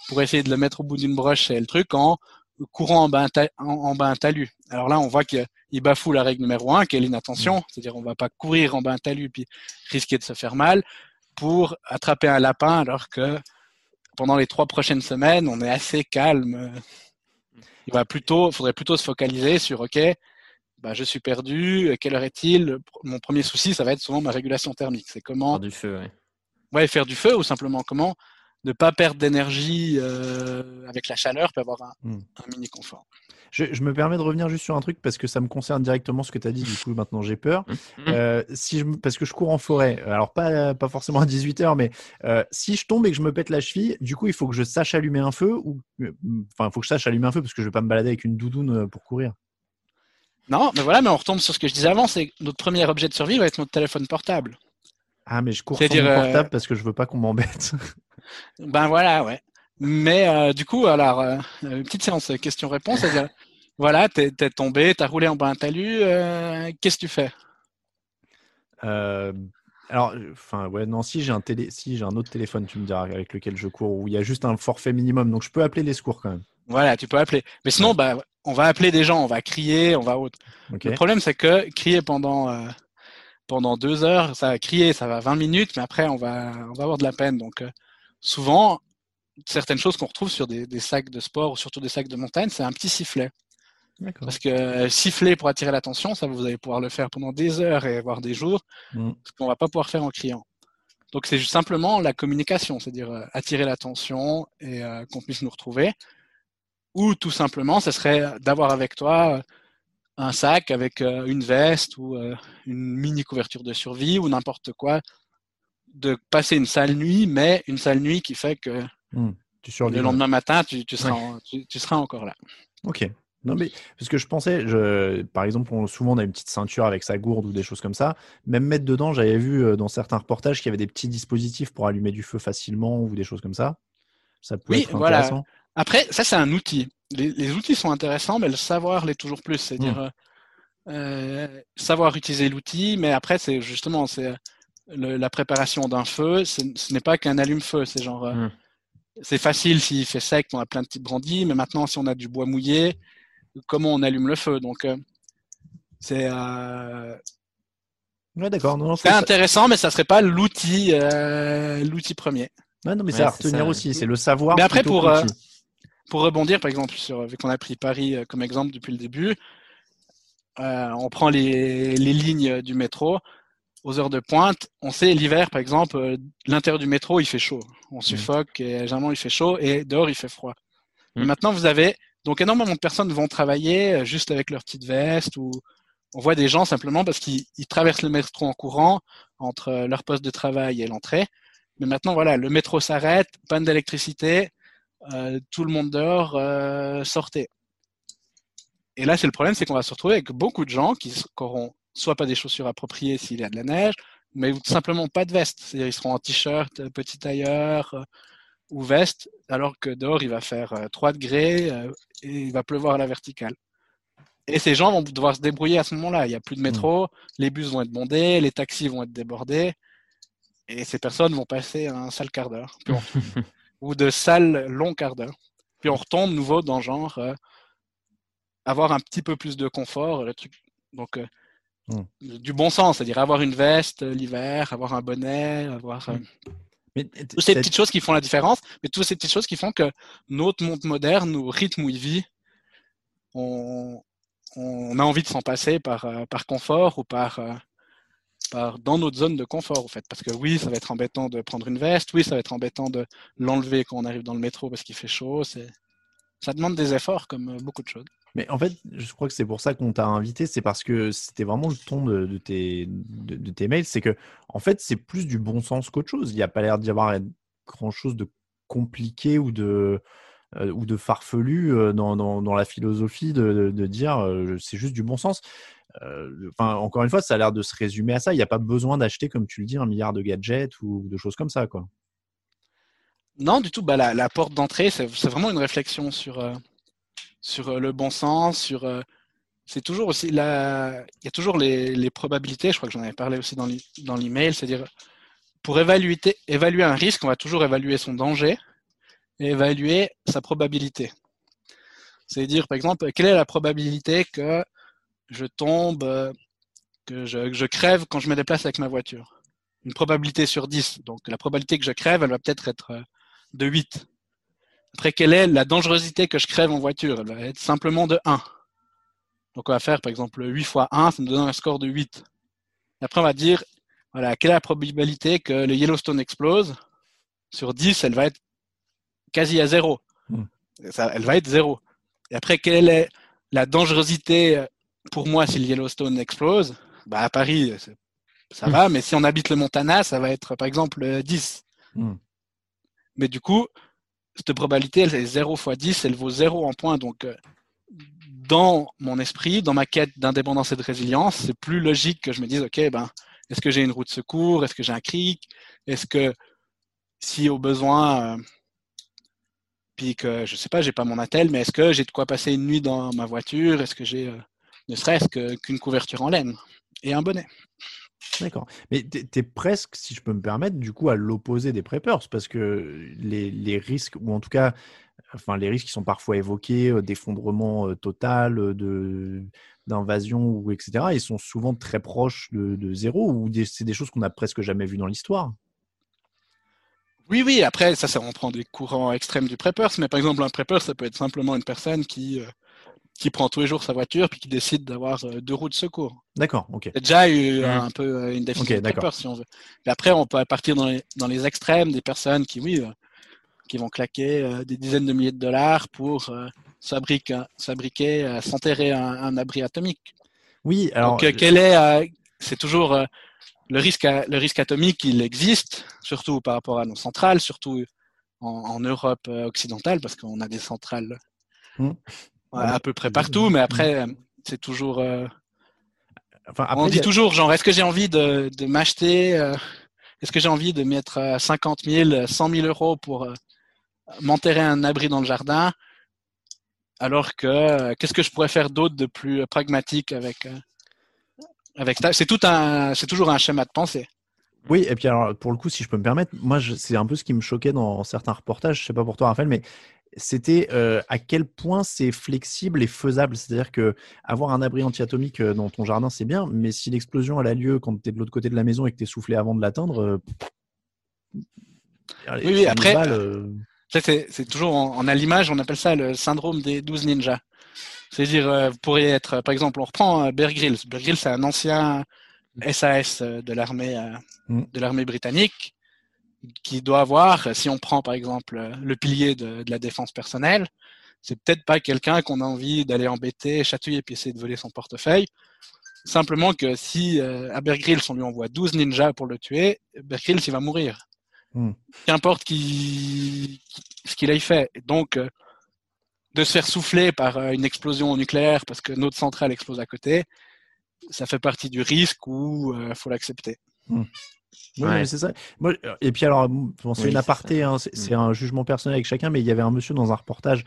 pour essayer de le mettre au bout d'une broche et le truc en courant en bas en, bas un talus. Alors là, on voit qu'il il bafoue la règle numéro un, qui est l'inattention, c'est-à-dire on va pas courir en bas un talus puis risquer de se faire mal pour attraper un lapin alors que pendant les trois prochaines semaines, on est assez calme. Il va plutôt, faudrait plutôt se focaliser sur OK, bah, je suis perdu, quelle heure est-il? Mon premier souci, ça va être souvent ma régulation thermique. C'est comment Faire du feu, ouais. ouais, faire du feu ou simplement comment ne pas perdre d'énergie euh, avec la chaleur puis avoir un, Mm. un mini confort. Je, je me permets de revenir juste sur un truc parce que ça me concerne directement ce que tu as dit. Du coup, maintenant j'ai peur. Mhm. Euh, si je, parce que je cours en forêt, alors pas, pas forcément à 18h, mais euh, si je tombe et que je me pète la cheville, du coup, il faut que je sache allumer un feu ou. euh, Enfin, il faut que je sache allumer un feu parce que je vais pas me balader avec une doudoune euh, pour courir. Non, mais voilà, mais on retombe sur ce que je disais avant, c'est que notre premier objet de survie va être notre téléphone portable. Ah, mais je cours sur mon euh, portable parce que je veux pas qu'on m'embête. Ben voilà, ouais. Mais euh, du coup, alors, euh, une petite séance question-réponse, c'est-à-dire, voilà, t'es tombé, t'as roulé en bas un talus, euh, qu'est-ce que tu fais? Euh, alors, enfin, ouais, non, si j'ai un télé, si j'ai un autre téléphone, tu me diras avec lequel je cours où il y a juste un forfait minimum, donc je peux appeler les secours quand même. Voilà, tu peux appeler. Mais sinon, bah, on va appeler des gens, on va crier, on va autre. Le problème, c'est que crier pendant euh, pendant deux heures, ça va crier, ça va 20 minutes, mais après, on va on va avoir de la peine. Donc, euh, souvent, certaines choses qu'on retrouve sur des, des sacs de sport ou surtout des sacs de montagne, c'est un petit sifflet. Parce que euh, siffler pour attirer l'attention, ça vous allez pouvoir le faire pendant des heures et voire des jours, Mm. ce qu'on va pas pouvoir faire en criant. Donc c'est juste simplement la communication, c'est-à-dire euh, attirer l'attention et euh, qu'on puisse nous retrouver. Ou tout simplement, ce serait d'avoir avec toi un sac avec une veste ou une mini couverture de survie ou n'importe quoi, de passer une sale nuit, mais une sale nuit qui fait que hmm. le lendemain matin, tu, seras, tu, seras encore là. Ok. Non, mais parce que je pensais, je, par exemple, souvent on a une petite ceinture avec sa gourde ou des choses comme ça. Même mettre dedans, j'avais vu euh, dans certains reportages qu'il y avait des petits dispositifs pour allumer du feu facilement ou des choses comme ça. Ça peut oui, être voilà. intéressant. Après, ça c'est un outil. Les, outils sont intéressants, mais le savoir l'est toujours plus. C'est-à-dire hmm. euh, euh, savoir utiliser l'outil, mais après c'est justement c'est la préparation d'un feu. Ce n'est pas qu'un allume-feu. C'est genre hmm. c'est facile s'il fait sec, on a plein de petites brandis, mais maintenant si on a du bois mouillé comment on allume le feu? Donc, euh, c'est. Euh, d'accord. C'est intéressant, mais ça serait pas l'outil, euh, l'outil premier. non, mais c'est à retenir aussi. C'est le savoir. Mais après, pour pour rebondir, par exemple, sur vu qu'on a pris Paris comme exemple depuis le début, on prend les, les lignes du métro aux heures de pointe, on sait l'hiver, par exemple, l'intérieur du métro, il fait chaud. On mmh. suffoque et généralement il fait chaud et dehors il fait froid. Mais mmh. maintenant, vous avez donc énormément de personnes vont travailler euh, juste avec leur petite veste ou on voit des gens simplement parce qu'ils traversent le métro en courant entre euh, leur poste de travail et l'entrée. Mais maintenant, voilà, le métro s'arrête, panne d'électricité, euh, tout le monde dehors, euh, sortez. Et là, c'est le problème, c'est qu'on va se retrouver avec beaucoup de gens qui n'auront soit pas des chaussures appropriées s'il y a de la neige, mais tout simplement pas de veste. C'est-à-dire ils seront en t-shirt, petit tailleur, ou veste, alors que dehors il va faire 3 euh, degrés euh, et il va pleuvoir à la verticale. Et ces gens vont devoir se débrouiller à ce moment-là. Il n'y a plus de métro, mm. les bus vont être bondés, les taxis vont être débordés, et ces personnes vont passer un sale quart d'heure, ou de sales longs quart d'heure. Puis on retombe nouveau dans genre euh, avoir un petit peu plus de confort, le truc. Donc mm. du bon sens, c'est-à-dire avoir une veste l'hiver, avoir un bonnet, avoir mm. Mais toutes ces petites choses qui font la différence, mais toutes ces petites choses qui font que notre monde moderne, nos rythmes où il vit, on, on a envie de s'en passer par, euh, par confort ou par, euh, par dans notre zone de confort, en fait. Parce que oui, ça va être embêtant de prendre une veste, oui, ça va être embêtant de l'enlever quand on arrive dans le métro parce qu'il fait chaud. Ça demande des efforts comme euh, beaucoup de choses. Mais en fait, je crois que c'est pour ça qu'on t'a invité, c'est parce que c'était vraiment le ton de, tes, de, tes mails, c'est que en fait, c'est plus du bon sens qu'autre chose. Il n'y a pas l'air d'y avoir grand-chose de compliqué ou de, euh, ou de farfelu euh, dans, dans, la philosophie de, dire euh, c'est juste du bon sens. Enfin, encore une fois, ça a l'air de se résumer à ça. Il n'y a pas besoin d'acheter, comme tu le dis, un milliard de gadgets ou de choses comme ça, quoi. Non, du tout. Bah, la porte d'entrée, c'est vraiment une réflexion sur sur euh, le bon sens, sur euh, c'est toujours aussi la, il y a toujours les, probabilités. Je crois que j'en avais parlé aussi dans l'email, c'est-à-dire pour évaluer, évaluer un risque, on va toujours évaluer son danger et évaluer sa probabilité. C'est-à-dire, par exemple, quelle est la probabilité que je tombe, que je, je, crève quand je me déplace avec ma voiture? Une probabilité sur 10. Donc la probabilité que je crève, elle va peut-être être euh, de 8. Après, quelle est la dangerosité que je crève en voiture? Elle va être simplement de 1. Donc, on va faire, par exemple, 8 fois 1, ça nous donne un score de 8. Et après, on va dire, voilà, quelle est la probabilité que le Yellowstone explose? Sur 10, elle va être quasi à 0. Hmm. elle va être 0. Et après, quelle est la dangerosité pour moi si le Yellowstone explose? Bah, À Paris, ça va, mais si on habite le Montana, ça va être, par exemple, 10. Hmm. Mais du coup, cette probabilité, elle est 0 fois 10, elle vaut 0 en points. Donc, euh, dans mon esprit, dans ma quête d'indépendance et de résilience, c'est plus logique que je me dise, OK, ben, est-ce que j'ai une route de secours? Est-ce que j'ai un cric? Est-ce que, si au besoin, euh, puis que, je sais pas, j'ai pas mon attel, mais est-ce que j'ai de quoi passer une nuit dans ma voiture? Est-ce que j'ai, euh, ne serait-ce qu'une couverture en laine et un bonnet? D'accord. Mais tu es, presque, si je peux me permettre, du coup, à l'opposé des preppers, parce que les, risques, ou en tout cas, enfin, les risques qui sont parfois évoqués, d'effondrement total, d'invasion ou etc. Ils sont souvent très proches de, de zéro ou c'est des choses qu'on n'a presque jamais vues dans l'histoire? Oui, oui. Après, ça, ça, on prend des courants extrêmes du preppers, mais par exemple, un prepper, ça peut être simplement une personne qui qui prend tous les jours sa voiture puis qui décide d'avoir euh, deux roues de secours. D'accord, ok. C'est déjà eu mmh. un peu euh, une définition de prepper, si on veut. Et après, on peut partir dans les, dans les extrêmes des personnes qui, oui, euh, qui vont claquer des dizaines de milliers de dollars pour fabriquer, s'enterrer un, abri atomique. Oui, alors. Donc, quel est, c'est toujours le risque, le risque atomique, il existe, surtout par rapport à nos centrales, surtout en, Europe occidentale, parce qu'on a des centrales à peu près partout, mais après, c'est toujours. Enfin, on dit toujours, genre, est-ce que j'ai envie de, de m'acheter est-ce que j'ai envie de mettre 50 000, 100 000 euros pour euh, m'enterrer un abri dans le jardin alors que euh, qu'est-ce que je pourrais faire d'autre de plus pragmatique avec euh, avec ça? C'est tout un, c'est toujours un schéma de pensée. Oui, et puis alors pour le coup, si je peux me permettre, moi c'est un peu ce qui me choquait dans certains reportages. Je sais pas pour toi, Raphaël, mais c'était euh, à quel point c'est flexible et faisable. C'est-à-dire que avoir un abri antiatomique euh, dans ton jardin, c'est bien, mais si l'explosion a lieu quand tu es de l'autre côté de la maison et que tu es soufflé avant de l'atteindre, euh, oui, oui, après, c'est toujours, on a l'image, on appelle ça le syndrome des 12 ninjas. C'est-à-dire, vous pourriez être, par exemple, on reprend Bear Grylls. Bear Grylls, c'est un ancien SAS de l'armée mm. de l'armée britannique qui doit avoir, si on prend par exemple le pilier de, la défense personnelle, c'est peut-être pas quelqu'un qu'on a envie d'aller embêter, chatouiller puis essayer de voler son portefeuille. Simplement que si euh, à Bear on lui envoie 12 ninjas pour le tuer, Bear il va mourir. Hmm. Qu'importe qui, ce qu'il ait fait. Donc, euh, de se faire souffler par euh, une explosion nucléaire parce que notre centrale explose à côté, ça fait partie du risque où il faut l'accepter. Hmm. Oui, c'est ça. Moi, et puis alors, c'est une aparté, hein, c'est mm. un jugement personnel avec chacun, mais il y avait un monsieur dans un reportage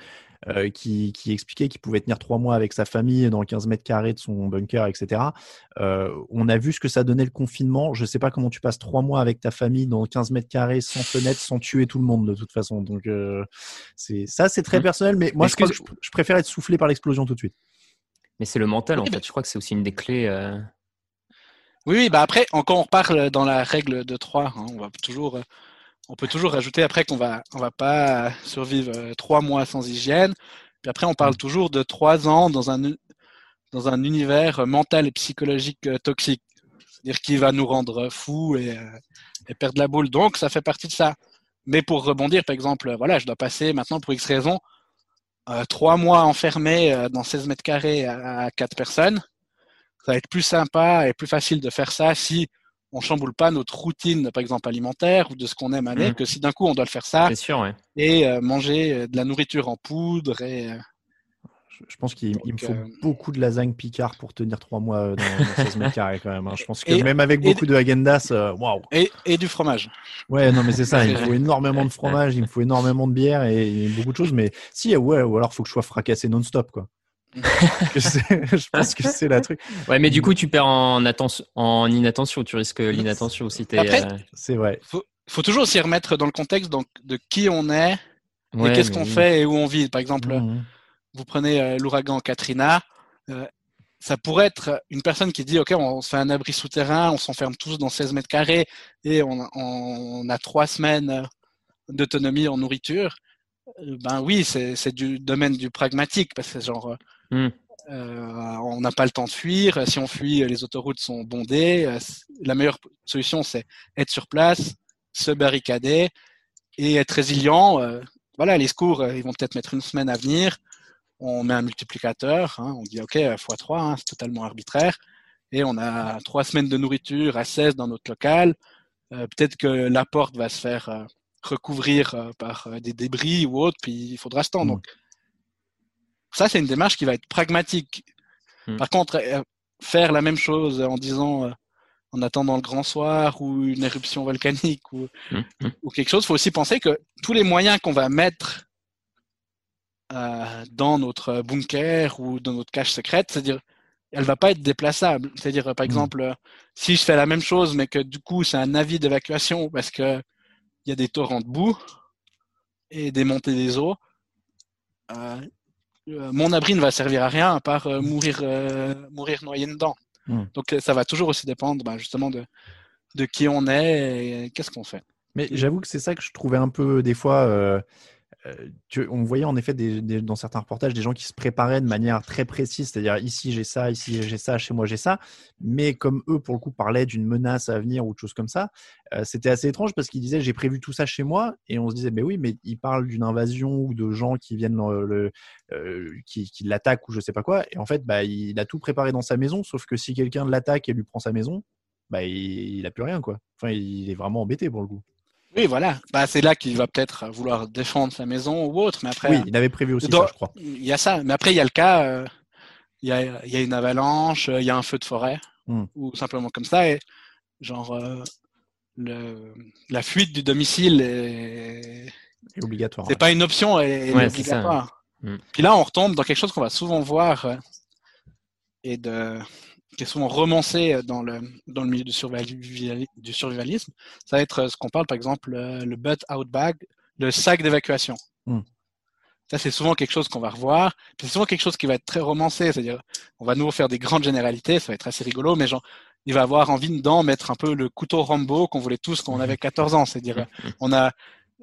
euh, qui, qui, expliquait qu'il pouvait tenir trois mois avec sa famille dans 15 mètres carrés de son bunker, etc. Euh, on a vu ce que ça donnait le confinement. Je sais pas comment tu passes trois mois avec ta famille dans 15 mètres carrés, sans fenêtre, sans tuer tout le monde de toute façon. Donc, euh, c'est ça, c'est très mm. personnel, mais moi, je, que... je, préfère être soufflé par l'explosion tout de suite. Mais c'est le mental, en fait. Je crois que c'est aussi une des clés. Oui, bah après, quand on parle dans la règle de 3, hein, on va toujours, euh, on peut toujours rajouter après qu'on va, on va pas survivre euh, trois mois sans hygiène. Puis après, on parle mm. toujours de trois ans dans un, dans un univers mental et psychologique euh, toxique. C'est-à-dire qui va nous rendre fous et, et perdre la boule. Donc, ça fait partie de ça. Mais pour rebondir, par exemple, voilà, je dois passer maintenant pour X raison trois mois enfermé dans 16 mètres carrés à quatre personnes ça va être plus sympa et plus facile de faire ça si on chamboule pas notre routine, par exemple alimentaire ou de ce qu'on aime aller, mmh. que si d'un coup on doit le faire ça et euh, manger euh, de la nourriture en poudre et euh, je pense qu'il me faut beaucoup de lasagne Picard pour tenir trois mois dans, 16 mètres carrés quand même. Hein. Je pense que même avec beaucoup de agendas, waouh. Et, et, du fromage. Ouais, non mais c'est ça. Il me faut énormément de fromage, il me faut énormément de bière et, beaucoup de choses. Mais si, ouais, ou alors il faut que je sois fracassé non-stop quoi. je pense que c'est la truc. Ouais, mais du coup, tu perds en, en inattention. Tu risques l'inattention aussi. Après, euh, c'est vrai. Faut, faut toujours s'y remettre dans le contexte donc, de qui on est et qu'est-ce qu'on fait et où on vit. Par exemple, mmh, mmh. vous prenez euh, l'ouragan Katrina. Euh, ça pourrait être une personne qui dit, OK, on se fait un abri souterrain, on s'enferme tous dans 16 mètres carrés et on, on a trois semaines d'autonomie en nourriture. Ben oui, c'est du domaine du pragmatique parce que genre, Hmm. Euh, on n'a pas le temps de fuir. Si on fuit, les autoroutes sont bondées. Euh, la meilleure solution, c'est être sur place, se barricader et être résilient. Euh, voilà, les secours, ils vont peut-être mettre une semaine à venir. On met un multiplicateur. Hein, on dit OK, x3, hein, c'est totalement arbitraire. Et on a trois semaines de nourriture à 16 dans notre local. peut-être que la porte va se faire recouvrir par des débris ou autre, puis il faudra. Hmm. Donc, ça, c'est une démarche qui va être pragmatique. Hmm. Par contre, euh, faire la même chose en disant euh, en attendant le grand soir ou une éruption volcanique ou, hmm. Hmm. ou quelque chose, il faut aussi penser que tous les moyens qu'on va mettre euh, dans notre bunker ou dans notre cache secrète, c'est-à-dire elle va pas être déplaçable. C'est-à-dire, par exemple, si je fais la même chose, mais que du coup, c'est un avis d'évacuation parce que il y a des torrents de boue et des montées des eaux, euh, mon abri ne va servir à rien à part euh, mourir, euh, mourir noyé dedans. Hmm. Donc ça va toujours aussi dépendre ben, justement de, de qui on est et qu'est-ce qu'on fait. Mais j'avoue que c'est ça que je trouvais un peu des fois tu, on voyait en effet dans certains reportages des gens qui se préparaient de manière très précise, c'est-à-dire ici j'ai ça, ici j'ai ça, chez moi j'ai ça, mais comme eux pour le coup parlaient d'une menace à venir ou de choses comme ça, c'était assez étrange parce qu'ils disaient j'ai prévu tout ça chez moi et on se disait mais oui mais ils parlent d'une invasion ou de gens qui viennent le, qui, qui l'attaquent ou je sais pas quoi et en fait bah, il a tout préparé dans sa maison sauf que si quelqu'un l'attaque et lui prend sa maison, bah il, il a plus rien quoi. Enfin il est vraiment embêté pour le coup. Oui, voilà. Bah, c'est là qu'il va peut-être vouloir défendre sa maison ou autre. Mais après, oui, il avait prévu aussi ça, je crois. Il y a ça. Mais après, il y a le cas, euh, il, y a, il, y a, une avalanche, il y a un feu de forêt, hmm. ou simplement comme ça. Et genre, euh, le, la fuite du domicile est, est obligatoire. C'est pas une option, elle est obligatoire. Hmm. Puis là, on retombe dans quelque chose qu'on va souvent voir euh, et de qui est souvent romancé dans le, dans le milieu du, du survivalisme, ça va être euh, ce qu'on parle par exemple euh, le butt out bag, le sac d'évacuation. Hmm. Ça, c'est souvent quelque chose qu'on va revoir. C'est souvent quelque chose qui va être très romancé. C'est-à-dire, on va nous faire des grandes généralités, ça va être assez rigolo, mais genre, il va avoir envie dedans mettre un peu le couteau Rambo qu'on voulait tous quand on avait 14 ans. C'est-à-dire, on a,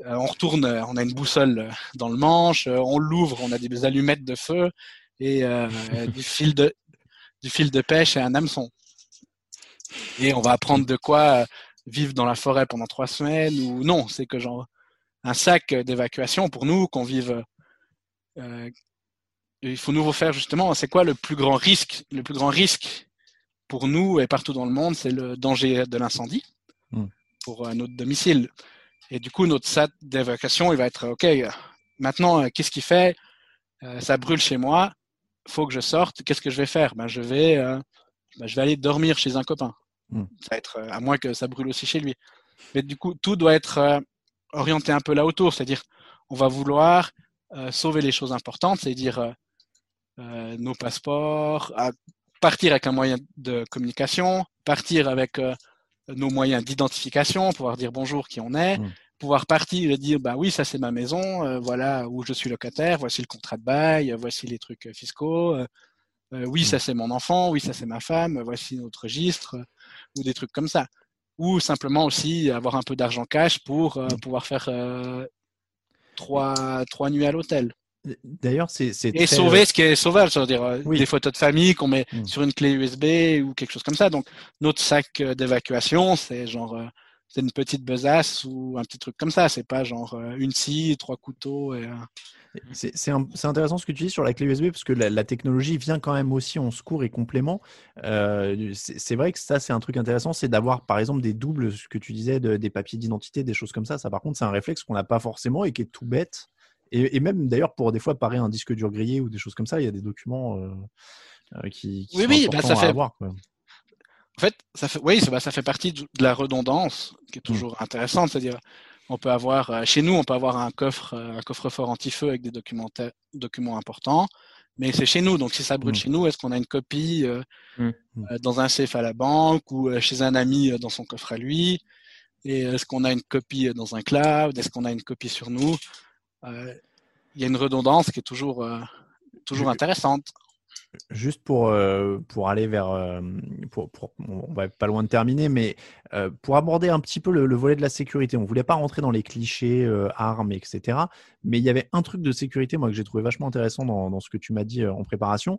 euh, on retourne, on a une boussole dans le manche, on l'ouvre, on a des allumettes de feu et euh, du fil de, du fil de pêche et un hameçon. Et on va apprendre de quoi vivre dans la forêt pendant trois semaines ou non. C'est que genre un sac d'évacuation pour nous qu'on vive. Euh, il faut nous refaire justement. C'est quoi le plus grand risque Le plus grand risque pour nous et partout dans le monde, c'est le danger de l'incendie hmm. pour euh, notre domicile. Et du coup, notre sac d'évacuation, il va être OK. Maintenant, euh, qu'est-ce qui fait? Ça brûle chez moi faut que je sorte, qu'est-ce que je vais faire? Ben, je, vais, euh, ben, je vais aller dormir chez un copain. Hmm. Ça va être, euh, à moins que ça brûle aussi chez lui. Mais du coup, tout doit être euh, orienté un peu là autour, c'est-à-dire on va vouloir sauver les choses importantes, c'est-à-dire nos passeports, partir avec un moyen de communication, partir avec nos moyens d'identification, pouvoir dire bonjour qui on est, hmm pouvoir partir et dire bah oui ça c'est ma maison euh, voilà où je suis locataire voici le contrat de bail voici les trucs euh, fiscaux euh, oui ça c'est mon enfant oui ça c'est ma femme voici notre registre ou des trucs comme ça. Ou simplement aussi avoir un peu d'argent cash pour pouvoir faire trois trois nuits à l'hôtel. D'ailleurs, c'est et sauver ce qui est sauvable, c'est-à-dire des photos de famille qu'on met mmh. sur une clé USB ou quelque chose comme ça. Donc notre sac d'évacuation, c'est genre c'est une petite besace ou un petit truc comme ça. C'est pas genre euh, une scie, trois couteaux. Et, c'est, intéressant ce que tu dis sur la clé USB parce que la, technologie vient quand même aussi en secours et complément. Euh, c'est, vrai que ça, c'est un truc intéressant, c'est d'avoir par exemple des doubles, ce que tu disais, des papiers d'identité, des choses comme ça. Ça, par contre, c'est un réflexe qu'on n'a pas forcément et qui est tout bête. Et, même d'ailleurs, pour des fois parer un disque dur grillé ou des choses comme ça, il y a des documents euh, qui, qui, oui, oui, bah, ça fait... avoir. En fait, ça fait, oui, ça, ça fait partie de la redondance qui est mm. toujours intéressante. C'est-à-dire, on peut avoir, euh, chez nous, on peut avoir un coffre, euh, un coffre-fort anti-feu avec des documents importants, mais c'est chez nous. Donc, si ça brûle mm. chez nous, est-ce qu'on a une copie euh, mm. dans un safe à la banque ou chez un ami dans son coffre à lui? Et est-ce qu'on a une copie dans un cloud? Est-ce qu'on a une copie sur nous? Il y a une redondance qui est toujours, toujours intéressante. Juste pour, euh, pour aller vers. Euh, pour, on va pas loin de terminer, mais euh, pour aborder un petit peu le, volet de la sécurité, on voulait pas rentrer dans les clichés, armes, etc. Mais il y avait un truc de sécurité, moi, que j'ai trouvé vachement intéressant dans, dans, ce que tu m'as dit en préparation,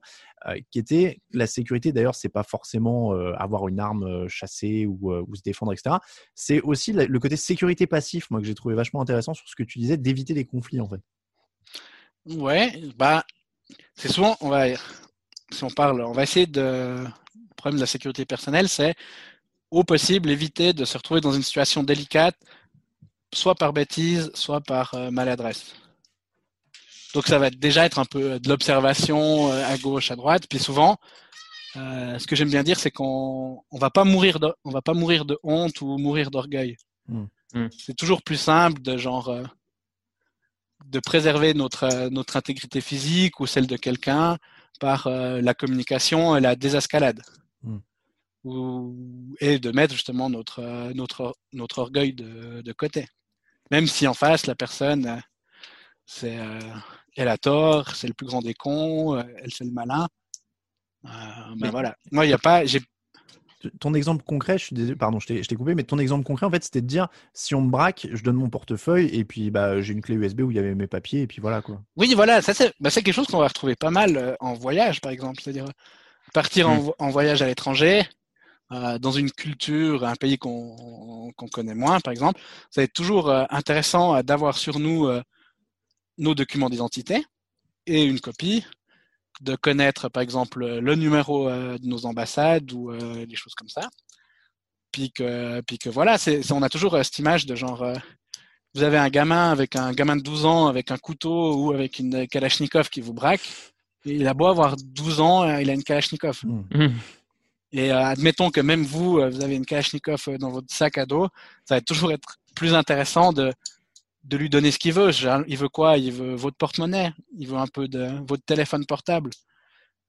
qui était la sécurité. D'ailleurs, c'est pas forcément avoir une arme chassée ou, ou, se défendre, etc. C'est aussi le côté sécurité passif, moi, que j'ai trouvé vachement intéressant sur ce que tu disais, d'éviter les conflits, en fait. Ouais, bah, c'est souvent, on va si on parle, on va essayer de. Le problème de la sécurité personnelle, c'est au possible éviter de se retrouver dans une situation délicate, soit par bêtise, soit par euh, maladresse. Donc ça va déjà être un peu de l'observation euh, à gauche, à droite. Puis souvent, euh, ce que j'aime bien dire, c'est qu'on on va pas mourir de, on va pas mourir de honte ou mourir d'orgueil. Hmm. Hmm. C'est toujours plus simple de genre de préserver notre notre intégrité physique ou celle de quelqu'un par euh, la communication et la désescalade. Hmm. et de mettre justement notre, euh, notre, notre orgueil de, de, côté. Même si en face, la personne, euh, c'est, elle a tort, c'est le plus grand des cons, elle c'est le malin. ben voilà. Moi, il n'y a pas. J'ai, ton exemple concret, je suis désolé, pardon, je t'ai coupé, mais ton exemple concret, en fait, c'était de dire si on me braque, je donne mon portefeuille et puis bah, j'ai une clé USB où il y avait mes papiers et puis voilà quoi. Oui, voilà, ça c'est bah, quelque chose qu'on va retrouver pas mal euh, en voyage, par exemple. C'est-à-dire partir en, mm. voyage à l'étranger, euh, dans une culture, un pays qu'on connaît moins, par exemple. Ça va être toujours euh, intéressant d'avoir sur nous nos documents d'identité et une copie de connaître, par exemple, le numéro euh, de nos ambassades ou euh, des choses comme ça. Puis que, puis que voilà, c'est, on a toujours euh, cette image de genre, vous avez un gamin avec un gamin de 12 ans avec un couteau ou avec une Kalachnikov qui vous braque. Et il a beau avoir 12 ans, il a une Kalachnikov. Hmm. Hmm. Et admettons que même vous, vous avez une Kalachnikov dans votre sac à dos, ça va toujours être plus intéressant de, de lui donner ce qu'il veut. Il veut quoi? Il veut votre porte-monnaie. Il veut un peu de votre téléphone portable.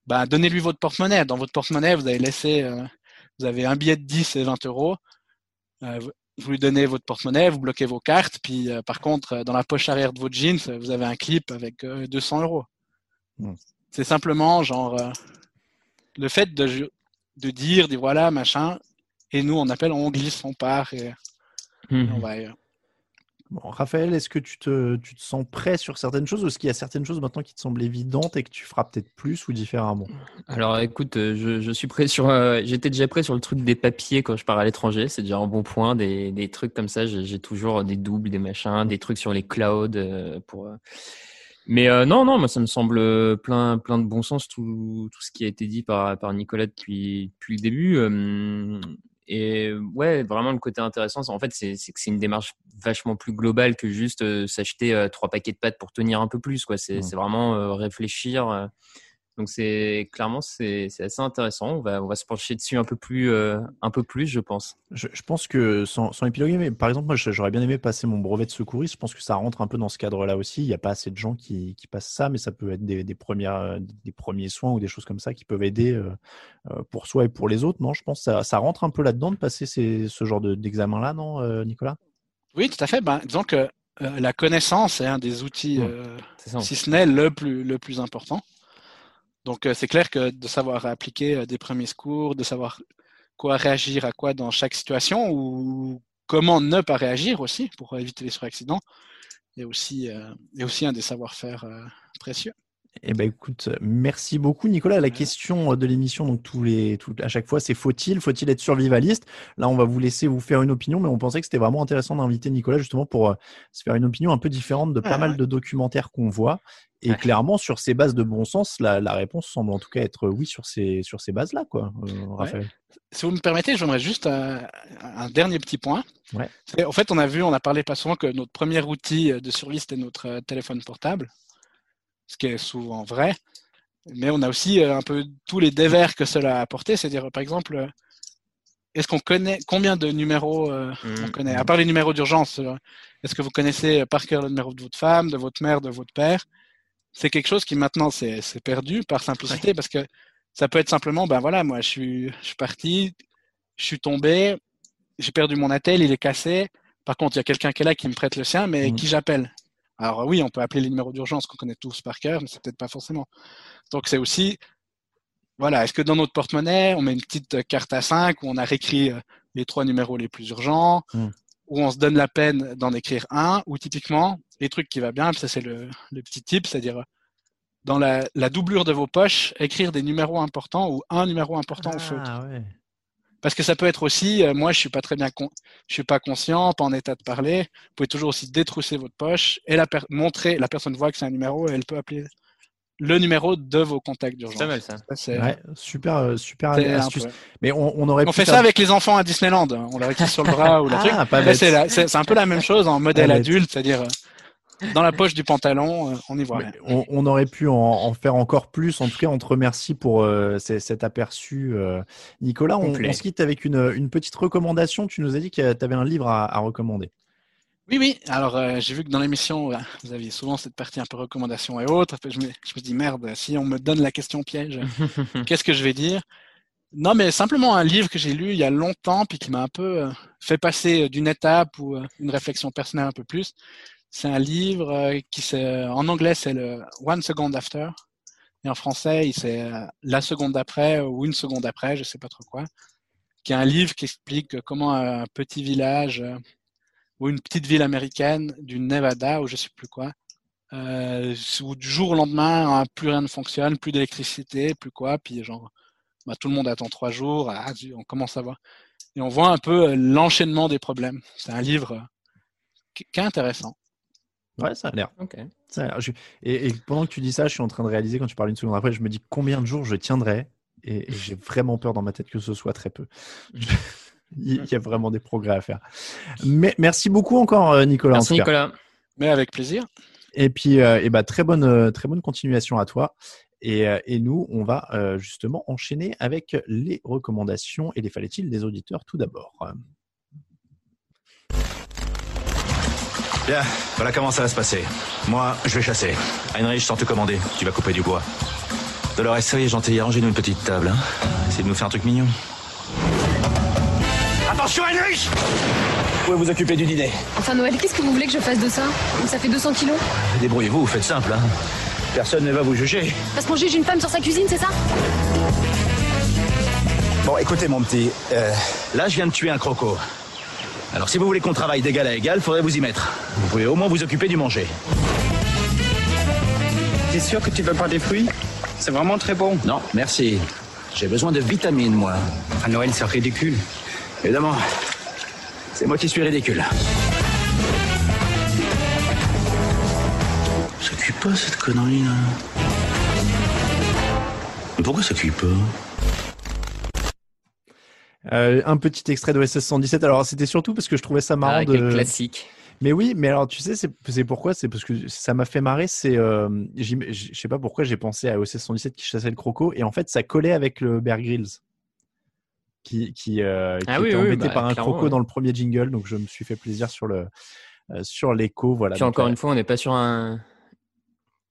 Ben, donnez-lui votre porte-monnaie. Dans votre porte-monnaie, vous avez laissé, euh, vous avez un billet de 10 et 20 euros. Euh, vous lui donnez votre porte-monnaie, vous bloquez vos cartes. Puis, euh, par contre, dans la poche arrière de votre jeans, vous avez un clip avec 200 euros. Hmm. C'est simplement genre le fait de, de dire, dire voilà, machin. Et nous, on appelle, on glisse, on part et on va ailleurs. Raphaël, est-ce que tu te, sens prêt sur certaines choses ou est-ce qu'il y a certaines choses maintenant qui te semblent évidentes et que tu feras peut-être plus ou différemment? Alors écoute, euh, je, suis prêt sur. Euh, j'étais déjà prêt sur le truc des papiers quand je pars à l'étranger. C'est déjà un bon point. Des, trucs comme ça, j'ai toujours des doubles, des machins, des trucs sur les clouds euh. Mais non, non, moi ça me semble plein, plein de bon sens tout, tout ce qui a été dit par, par Nicolas depuis le début. Et ouais, vraiment le côté intéressant, en fait, c'est que c'est une démarche vachement plus globale que juste euh, s'acheter euh, trois paquets de pâtes pour tenir un peu plus. quoi. C'est mmh. vraiment euh, réfléchir. Donc c'est clairement c'est assez intéressant. On va on va se pencher dessus un peu plus un peu plus, je pense. Je, je pense que sans, sans épiloguer, mais par exemple, moi j'aurais bien aimé passer mon brevet de secouriste. Je pense que ça rentre un peu dans ce cadre-là aussi. Il n'y a pas assez de gens qui, qui, passent ça, mais ça peut être des, des premières des premiers soins ou des choses comme ça qui peuvent aider pour soi et pour les autres. Non, je pense que ça, ça rentre un peu là-dedans de passer ces, ce genre d'examen-là, non, Nicolas? Oui, tout à fait. Ben, disons que euh, la connaissance est un des outils, euh, si ce n'est le plus, le plus important. Donc, euh, c'est clair que de savoir appliquer des premiers secours, de savoir quoi réagir à quoi dans chaque situation ou comment ne pas réagir aussi pour éviter les suraccidents est aussi, est aussi un des savoir-faire précieux. Eh ben écoute, merci beaucoup Nicolas. La question de l'émission, donc tous les, à chaque fois, c'est faut-il, faut-il être survivaliste? Là, on va vous laisser vous faire une opinion, mais on pensait que c'était vraiment intéressant d'inviter Nicolas justement pour euh, se faire une opinion un peu différente de pas mal de documentaires qu'on voit. Et clairement, sur ces bases de bon sens, la, réponse semble en tout cas être oui sur ces, sur ces bases-là, quoi, euh, Raphaël. Si vous me permettez, j'aimerais juste un, dernier petit point. En fait, on a vu, on a parlé pas souvent que notre premier outil de survie, c'était notre euh, téléphone portable ce qui est souvent vrai. Mais on a aussi euh, un peu tous les dévers que cela a apporté. C'est-à-dire, par exemple, euh, est-ce qu'on connaît combien de numéros euh, on mmh. connaît À part les numéros d'urgence, est-ce que vous connaissez par cœur le numéro de votre femme, de votre mère, de votre père? C'est quelque chose qui maintenant c'est perdu par simplicité parce que ça peut être simplement, ben voilà, moi je suis, je suis parti, je suis tombé, j'ai perdu mon attel, il est cassé. Par contre, il y a quelqu'un qui est là qui me prête le sien, mais mmh. qui j'appelle alors oui, on peut appeler les numéros d'urgence qu'on connaît tous par cœur, mais c'est peut-être pas forcément. Donc c'est aussi, voilà, est-ce que dans notre porte-monnaie, on met une petite carte à 5 où on a réécrit euh, les trois numéros les plus urgents, hmm. où on se donne la peine d'en écrire un, ou typiquement, les trucs qui va bien, ça c'est le, petit tip, c'est-à-dire dans la, doublure de vos poches, écrire des numéros importants ou un numéro important au feutre. Ah parce que ça peut être aussi, euh, moi je suis pas très bien, je suis pas conscient, pas en état de parler. Vous pouvez toujours aussi détrousser votre poche et la montrer, la personne voit que c'est un numéro et elle peut appeler le numéro de vos contacts d'urgence. C'est mal ça. Ouais, super, euh, super astuce. Mais on, on aurait. On fait ça avec les enfants à Disneyland. On leur écrit sur le bras ou le ah, truc. C'est un peu la même chose en modèle adulte, c'est-à-dire euh, dans la poche du pantalon, euh, on y voit On, aurait pu en, faire encore plus. En tout cas, on te remercie pour euh, cet aperçu. Euh. Nicolas, on, se quitte avec une, petite recommandation. Tu nous as dit que tu avais un livre à, recommander. Oui, oui. Alors, j'ai vu que dans l'émission, vous aviez souvent cette partie un peu recommandation et autres. Je me, je me dis, merde, si on me donne la question piège, qu'est-ce que je vais dire? Non, mais simplement un livre que j'ai lu il y a longtemps, puis qui m'a un peu fait passer d'une étape ou une réflexion personnelle un peu plus. C'est un livre euh, qui c'est en anglais c'est le One Second After et en français c'est euh, la seconde d'après ou une seconde après, je sais pas trop quoi. qui est un livre qui explique comment un petit village euh, ou une petite ville américaine du Nevada ou je sais plus quoi, euh, où du jour au lendemain, hein, plus rien ne fonctionne, plus d'électricité, plus quoi, puis genre, bah, tout le monde attend trois jours, ah, on commence à voir. Et on voit un peu l'enchaînement des problèmes. C'est un livre qui est intéressant. Ouais, ça a l'air. Ok. Ça a l'air. Je- Et, et pendant que tu dis ça, je suis en train de réaliser, quand tu parles une seconde après, je me dis combien de jours je tiendrai. Et, et j'ai vraiment peur dans ma tête que ce soit très peu. Il y a vraiment des progrès à faire. Mais merci beaucoup encore, euh, Nicolas. Merci. Nicolas. Mais avec plaisir. Et puis, euh, eh ben, très bonne, euh, très bonne continuation à toi. Et, et nous, on va euh, justement enchaîner avec les recommandations et les fallait-il des auditeurs tout d'abord. Bien, voilà comment ça va se passer. Moi, je vais chasser. Heinrich, sans te commander, tu vas couper du bois. Dolores, soyez gentil, arrangez-nous une petite table. Hein. Essayez de nous faire un truc mignon. Attention, Heinrich Vous pouvez vous occuper du dîner. Enfin Noël, qu'est-ce que vous voulez que je fasse de ça? Ça fait 200 kilos? Débrouillez-vous, vous faites simple. Hein. Personne ne va vous juger. Parce qu'on juge une femme sur sa cuisine, c'est ça? Bon, écoutez, mon petit. euh, là, je viens de tuer un croco. Alors, si vous voulez qu'on travaille d'égal à égal, faudrait vous y mettre. Vous pouvez au moins vous occuper du manger. T'es sûr que tu veux pas des fruits? C'est vraiment très bon. Non, merci. J'ai besoin de vitamines, moi. À Noël, c'est ridicule. Évidemment. C'est moi qui suis ridicule. Ça cuit pas cette connerie là. Mais pourquoi ça cuit pas? Euh, un petit extrait de SS 117. Alors, c'était surtout parce que je trouvais ça marrant Ah, de. quel classique. Mais oui, mais alors tu sais, c'est pourquoi? C'est parce que ça m'a fait marrer. C'est, euh, je sais pas pourquoi j'ai pensé à OSS 117 qui chassait le croco et en fait ça collait avec le Bear Grylls qui qui, euh, qui Ah oui, était oui, embêté bah, par un croco ouais. dans le premier jingle, donc je me suis fait plaisir sur le euh, sur l'écho. Voilà. Puis donc, encore euh, une fois, on n'est pas sur un,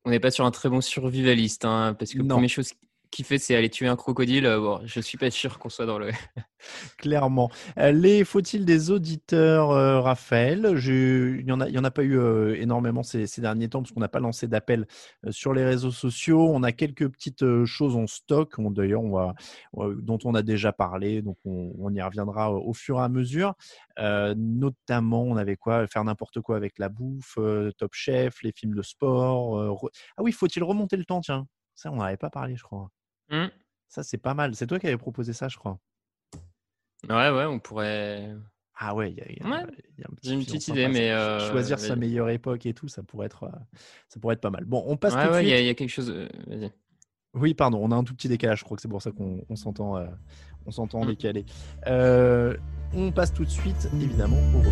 on n'est pas sur un très bon survivaliste, hein, parce que Non. première chose qu'il fait, c'est aller tuer un crocodile. Euh, Bon, je suis pas sûr qu'on soit dans le. Clairement. Euh, Les faut-il des auditeurs, euh, Raphaël? Il n'y en, a- en a pas eu énormément ces, derniers temps parce qu'on n'a pas lancé d'appel sur les réseaux sociaux. On a quelques petites choses en stock, d'ailleurs, on va- dont on a déjà parlé, donc on, y reviendra au, fur et à mesure. Notamment, on avait quoi? Faire n'importe quoi avec la bouffe, Top Chef, les films de sport. Ah oui, faut-il remonter le temps? Tiens, ça, on n'en avait pas parlé, je crois. Hmm. Ça, c'est pas mal. C'est toi qui avais proposé ça, je crois. Ouais, ouais, on pourrait. Ah ouais, il y a, il y a- Ouais, il y a un petit J'ai une petite idée, mais. Euh, Choisir sa meilleure époque et tout, ça pourrait être, euh, ça pourrait être pas mal. Bon, on passe Ouais, tout de ouais, il y, suite. a- il y a quelque chose. euh, Vas-y. Oui, pardon, on a un tout petit décalage. Je crois que c'est pour ça qu'on on s'entend, on s'entend Mm. décalé. Euh, on passe tout de suite, évidemment, au.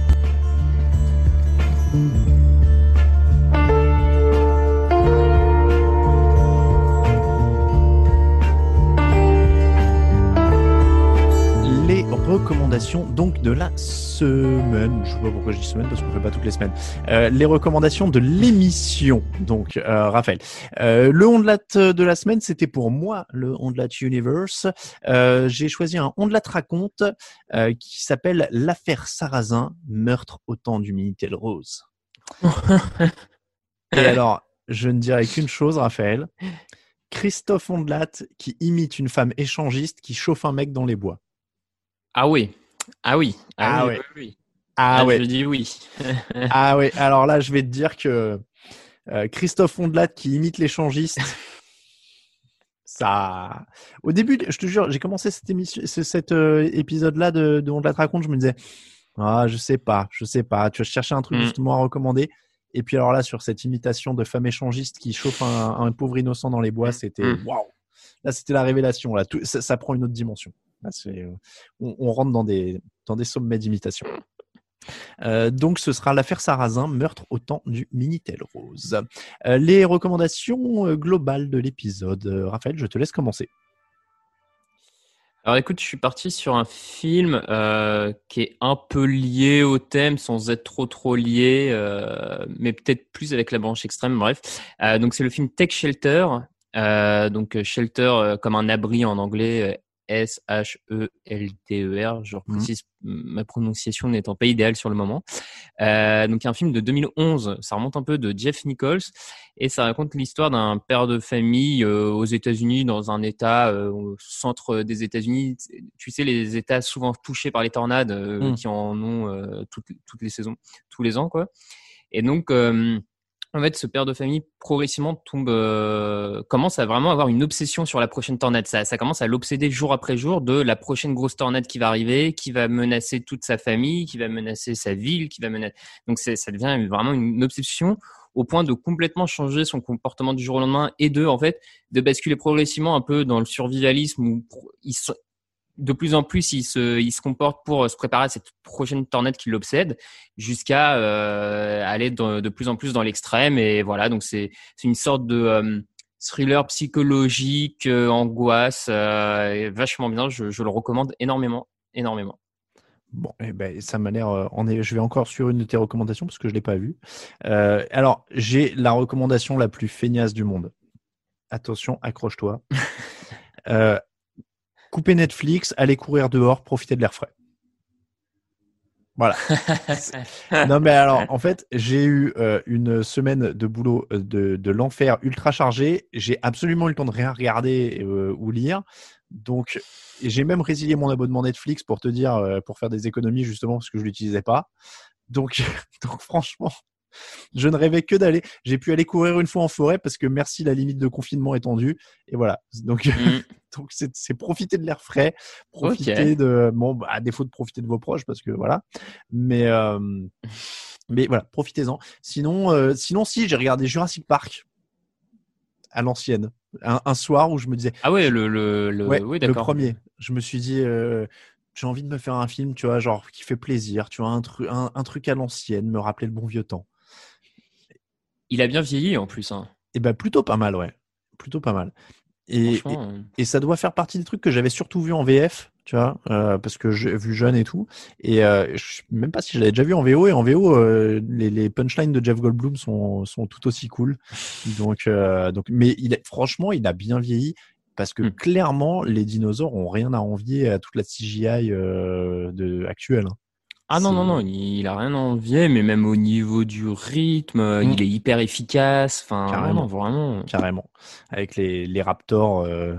Recommandations donc de la semaine. Je sais pas pourquoi je dis semaine parce qu'on fait pas toutes les semaines. Euh, les recommandations de l'émission. Donc, euh, Raphaël, euh, le Ondelat de la semaine, c'était pour moi le Ondelat Universe. Euh, J'ai choisi un Ondelat raconte qui s'appelle l'affaire Sarrazin, meurtre au temps du Minitel Rose. Et alors, je ne dirais qu'une chose, Raphaël. Christophe Ondelat qui imite une femme échangiste qui chauffe un mec dans les bois. Ah oui. Ah oui. Ah oui, ouais. oui, oui. Ah, Ah, ouais. Je dis oui. Ah ouais, alors là, je vais te dire que euh, Christophe Ondelat qui imite l'échangiste, ça. Au début, je te jure, j'ai commencé cette émission, ce- cet euh, épisode-là de, de Ondelat raconte, je me disais, ah, je sais pas, je sais pas. Tu vas chercher un truc Mm. justement à recommander. Et puis alors là, sur cette imitation de femme échangiste qui chauffe un, un pauvre innocent dans les bois, c'était Mm. waouh. Là, c'était la révélation. Là, Tout- ça, ça prend une autre dimension. C'est, euh, on, rentre dans des sommets d'imitation. Euh, donc, ce sera l'affaire Sarrazin, meurtre au temps du Minitel Rose. Euh, les recommandations globales de l'épisode. Raphaël, je te laisse commencer. Alors écoute, je suis parti sur un film qui est un peu lié au thème sans être trop trop lié, mais peut-être plus avec la branche extrême. Bref, donc c'est le film Tech Shelter. Donc shelter comme un abri en anglais, S-H-E-L-T-E-R. Je Mhm. précise, ma prononciation n'étant pas idéale sur le moment. Euh, donc, il y a un film de 2011. Ça remonte un peu de Jeff Nichols et ça raconte l'histoire d'un père de famille euh, aux États-Unis, dans un État euh, au centre des États-Unis. Tu sais, les États souvent touchés par les tornades euh, Mm. qui en ont toutes, toutes les saisons, tous les ans, quoi. Et donc, en fait, ce père de famille progressivement tombe, euh, commence à vraiment avoir une obsession sur la prochaine tornade. Ça, commence à l'obséder jour après jour de la prochaine grosse tornade qui va arriver, qui va menacer toute sa famille, qui va menacer sa ville, qui va menacer. Donc, ça devient vraiment une obsession au point de complètement changer son comportement du jour au lendemain et de, en fait, de basculer progressivement un peu dans le survivalisme où il de plus en plus, il se, il se comporte pour se préparer à cette prochaine tornade qui l'obsède, jusqu'à euh, aller de, de plus en plus dans l'extrême. Et voilà, donc c'est une sorte de euh, thriller psychologique, euh, angoisse, euh, vachement bien. Je, je le recommande énormément, énormément. Bon, eh ben, ça m'a l'air. euh, on est, je vais encore sur une de tes recommandations parce que je l'ai pas vue. Euh, alors, j'ai la recommandation la plus feignasse du monde. Attention, accroche-toi. couper Netflix, aller courir dehors, profiter de l'air frais. Voilà. non, mais alors, en fait, j'ai eu euh, une semaine de boulot euh, de, de l'enfer ultra chargé. J'ai absolument eu le temps de rien regarder euh, ou lire. Donc, j'ai même résilié mon abonnement Netflix pour te dire, euh, pour faire des économies justement parce que je l'utilisais pas. Donc, donc franchement, je ne rêvais que d'aller. J'ai pu aller courir une fois en forêt parce que merci, la limite de confinement est tendue. Et voilà. Donc, Mm. donc c'est profiter de l'air frais, profiter de bon, bah, à défaut de profiter de vos proches parce que voilà. Mais euh, mais voilà, profitez-en. Sinon, euh, sinon si j'ai regardé Jurassic Park à l'ancienne, un, un soir où je me disais Ah ouais, le, le, le, Ouais, oui, le d'accord. premier. Je me suis dit, euh, j'ai envie de me faire un film, tu vois, genre qui fait plaisir, tu vois, un, tru- un, un truc à l'ancienne, me rappeler le bon vieux temps. Il a bien vieilli en plus. Hein. Et ben plutôt pas mal, ouais, plutôt pas mal. Et, et, Franchement, euh, et ça doit faire partie des trucs que j'avais surtout vu en VF, tu vois, euh, parce que j'ai vu jeune et tout. Et euh, je sais même pas si je l'avais déjà vu en VO. Et en VO, euh, les, les punchlines de Jeff Goldblum sont, sont tout aussi cool. Donc, donc, mais il est, franchement, il a bien vieilli parce que Hmm. clairement, les dinosaures ont rien à envier à toute la CGI de, actuelle. hein. Ah non, non, non, il a rien à envier, mais même au niveau du rythme, euh, Mm. il est hyper efficace. Enfin, Carrément. vraiment. carrément. Avec les, les raptors euh,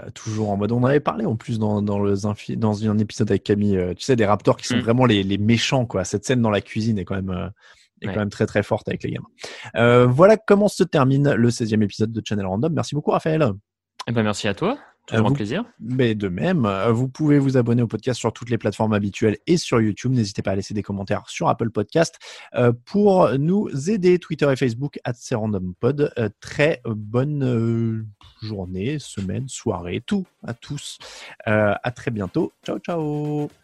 euh, toujours en mode. On en avait parlé en plus dans, dans, le, dans un épisode avec Camille. euh, tu sais, des raptors qui sont Mm. vraiment les, les méchants, quoi. Cette scène dans la cuisine est quand même. est Ouais. quand même très très forte avec les gamins. Voilà comment se termine le 16e épisode de Channel Random. Merci beaucoup Raphaël. Eh ben, merci à toi. Toujours un vous- plaisir. Mais de même, euh, vous pouvez vous abonner au podcast sur toutes les plateformes habituelles et sur YouTube. N'hésitez pas à laisser des commentaires sur Apple Podcast euh, pour nous aider. Twitter et Facebook at Pod. Euh, très bonne journée, semaine, soirée, tout à tous. À très bientôt. Ciao, ciao.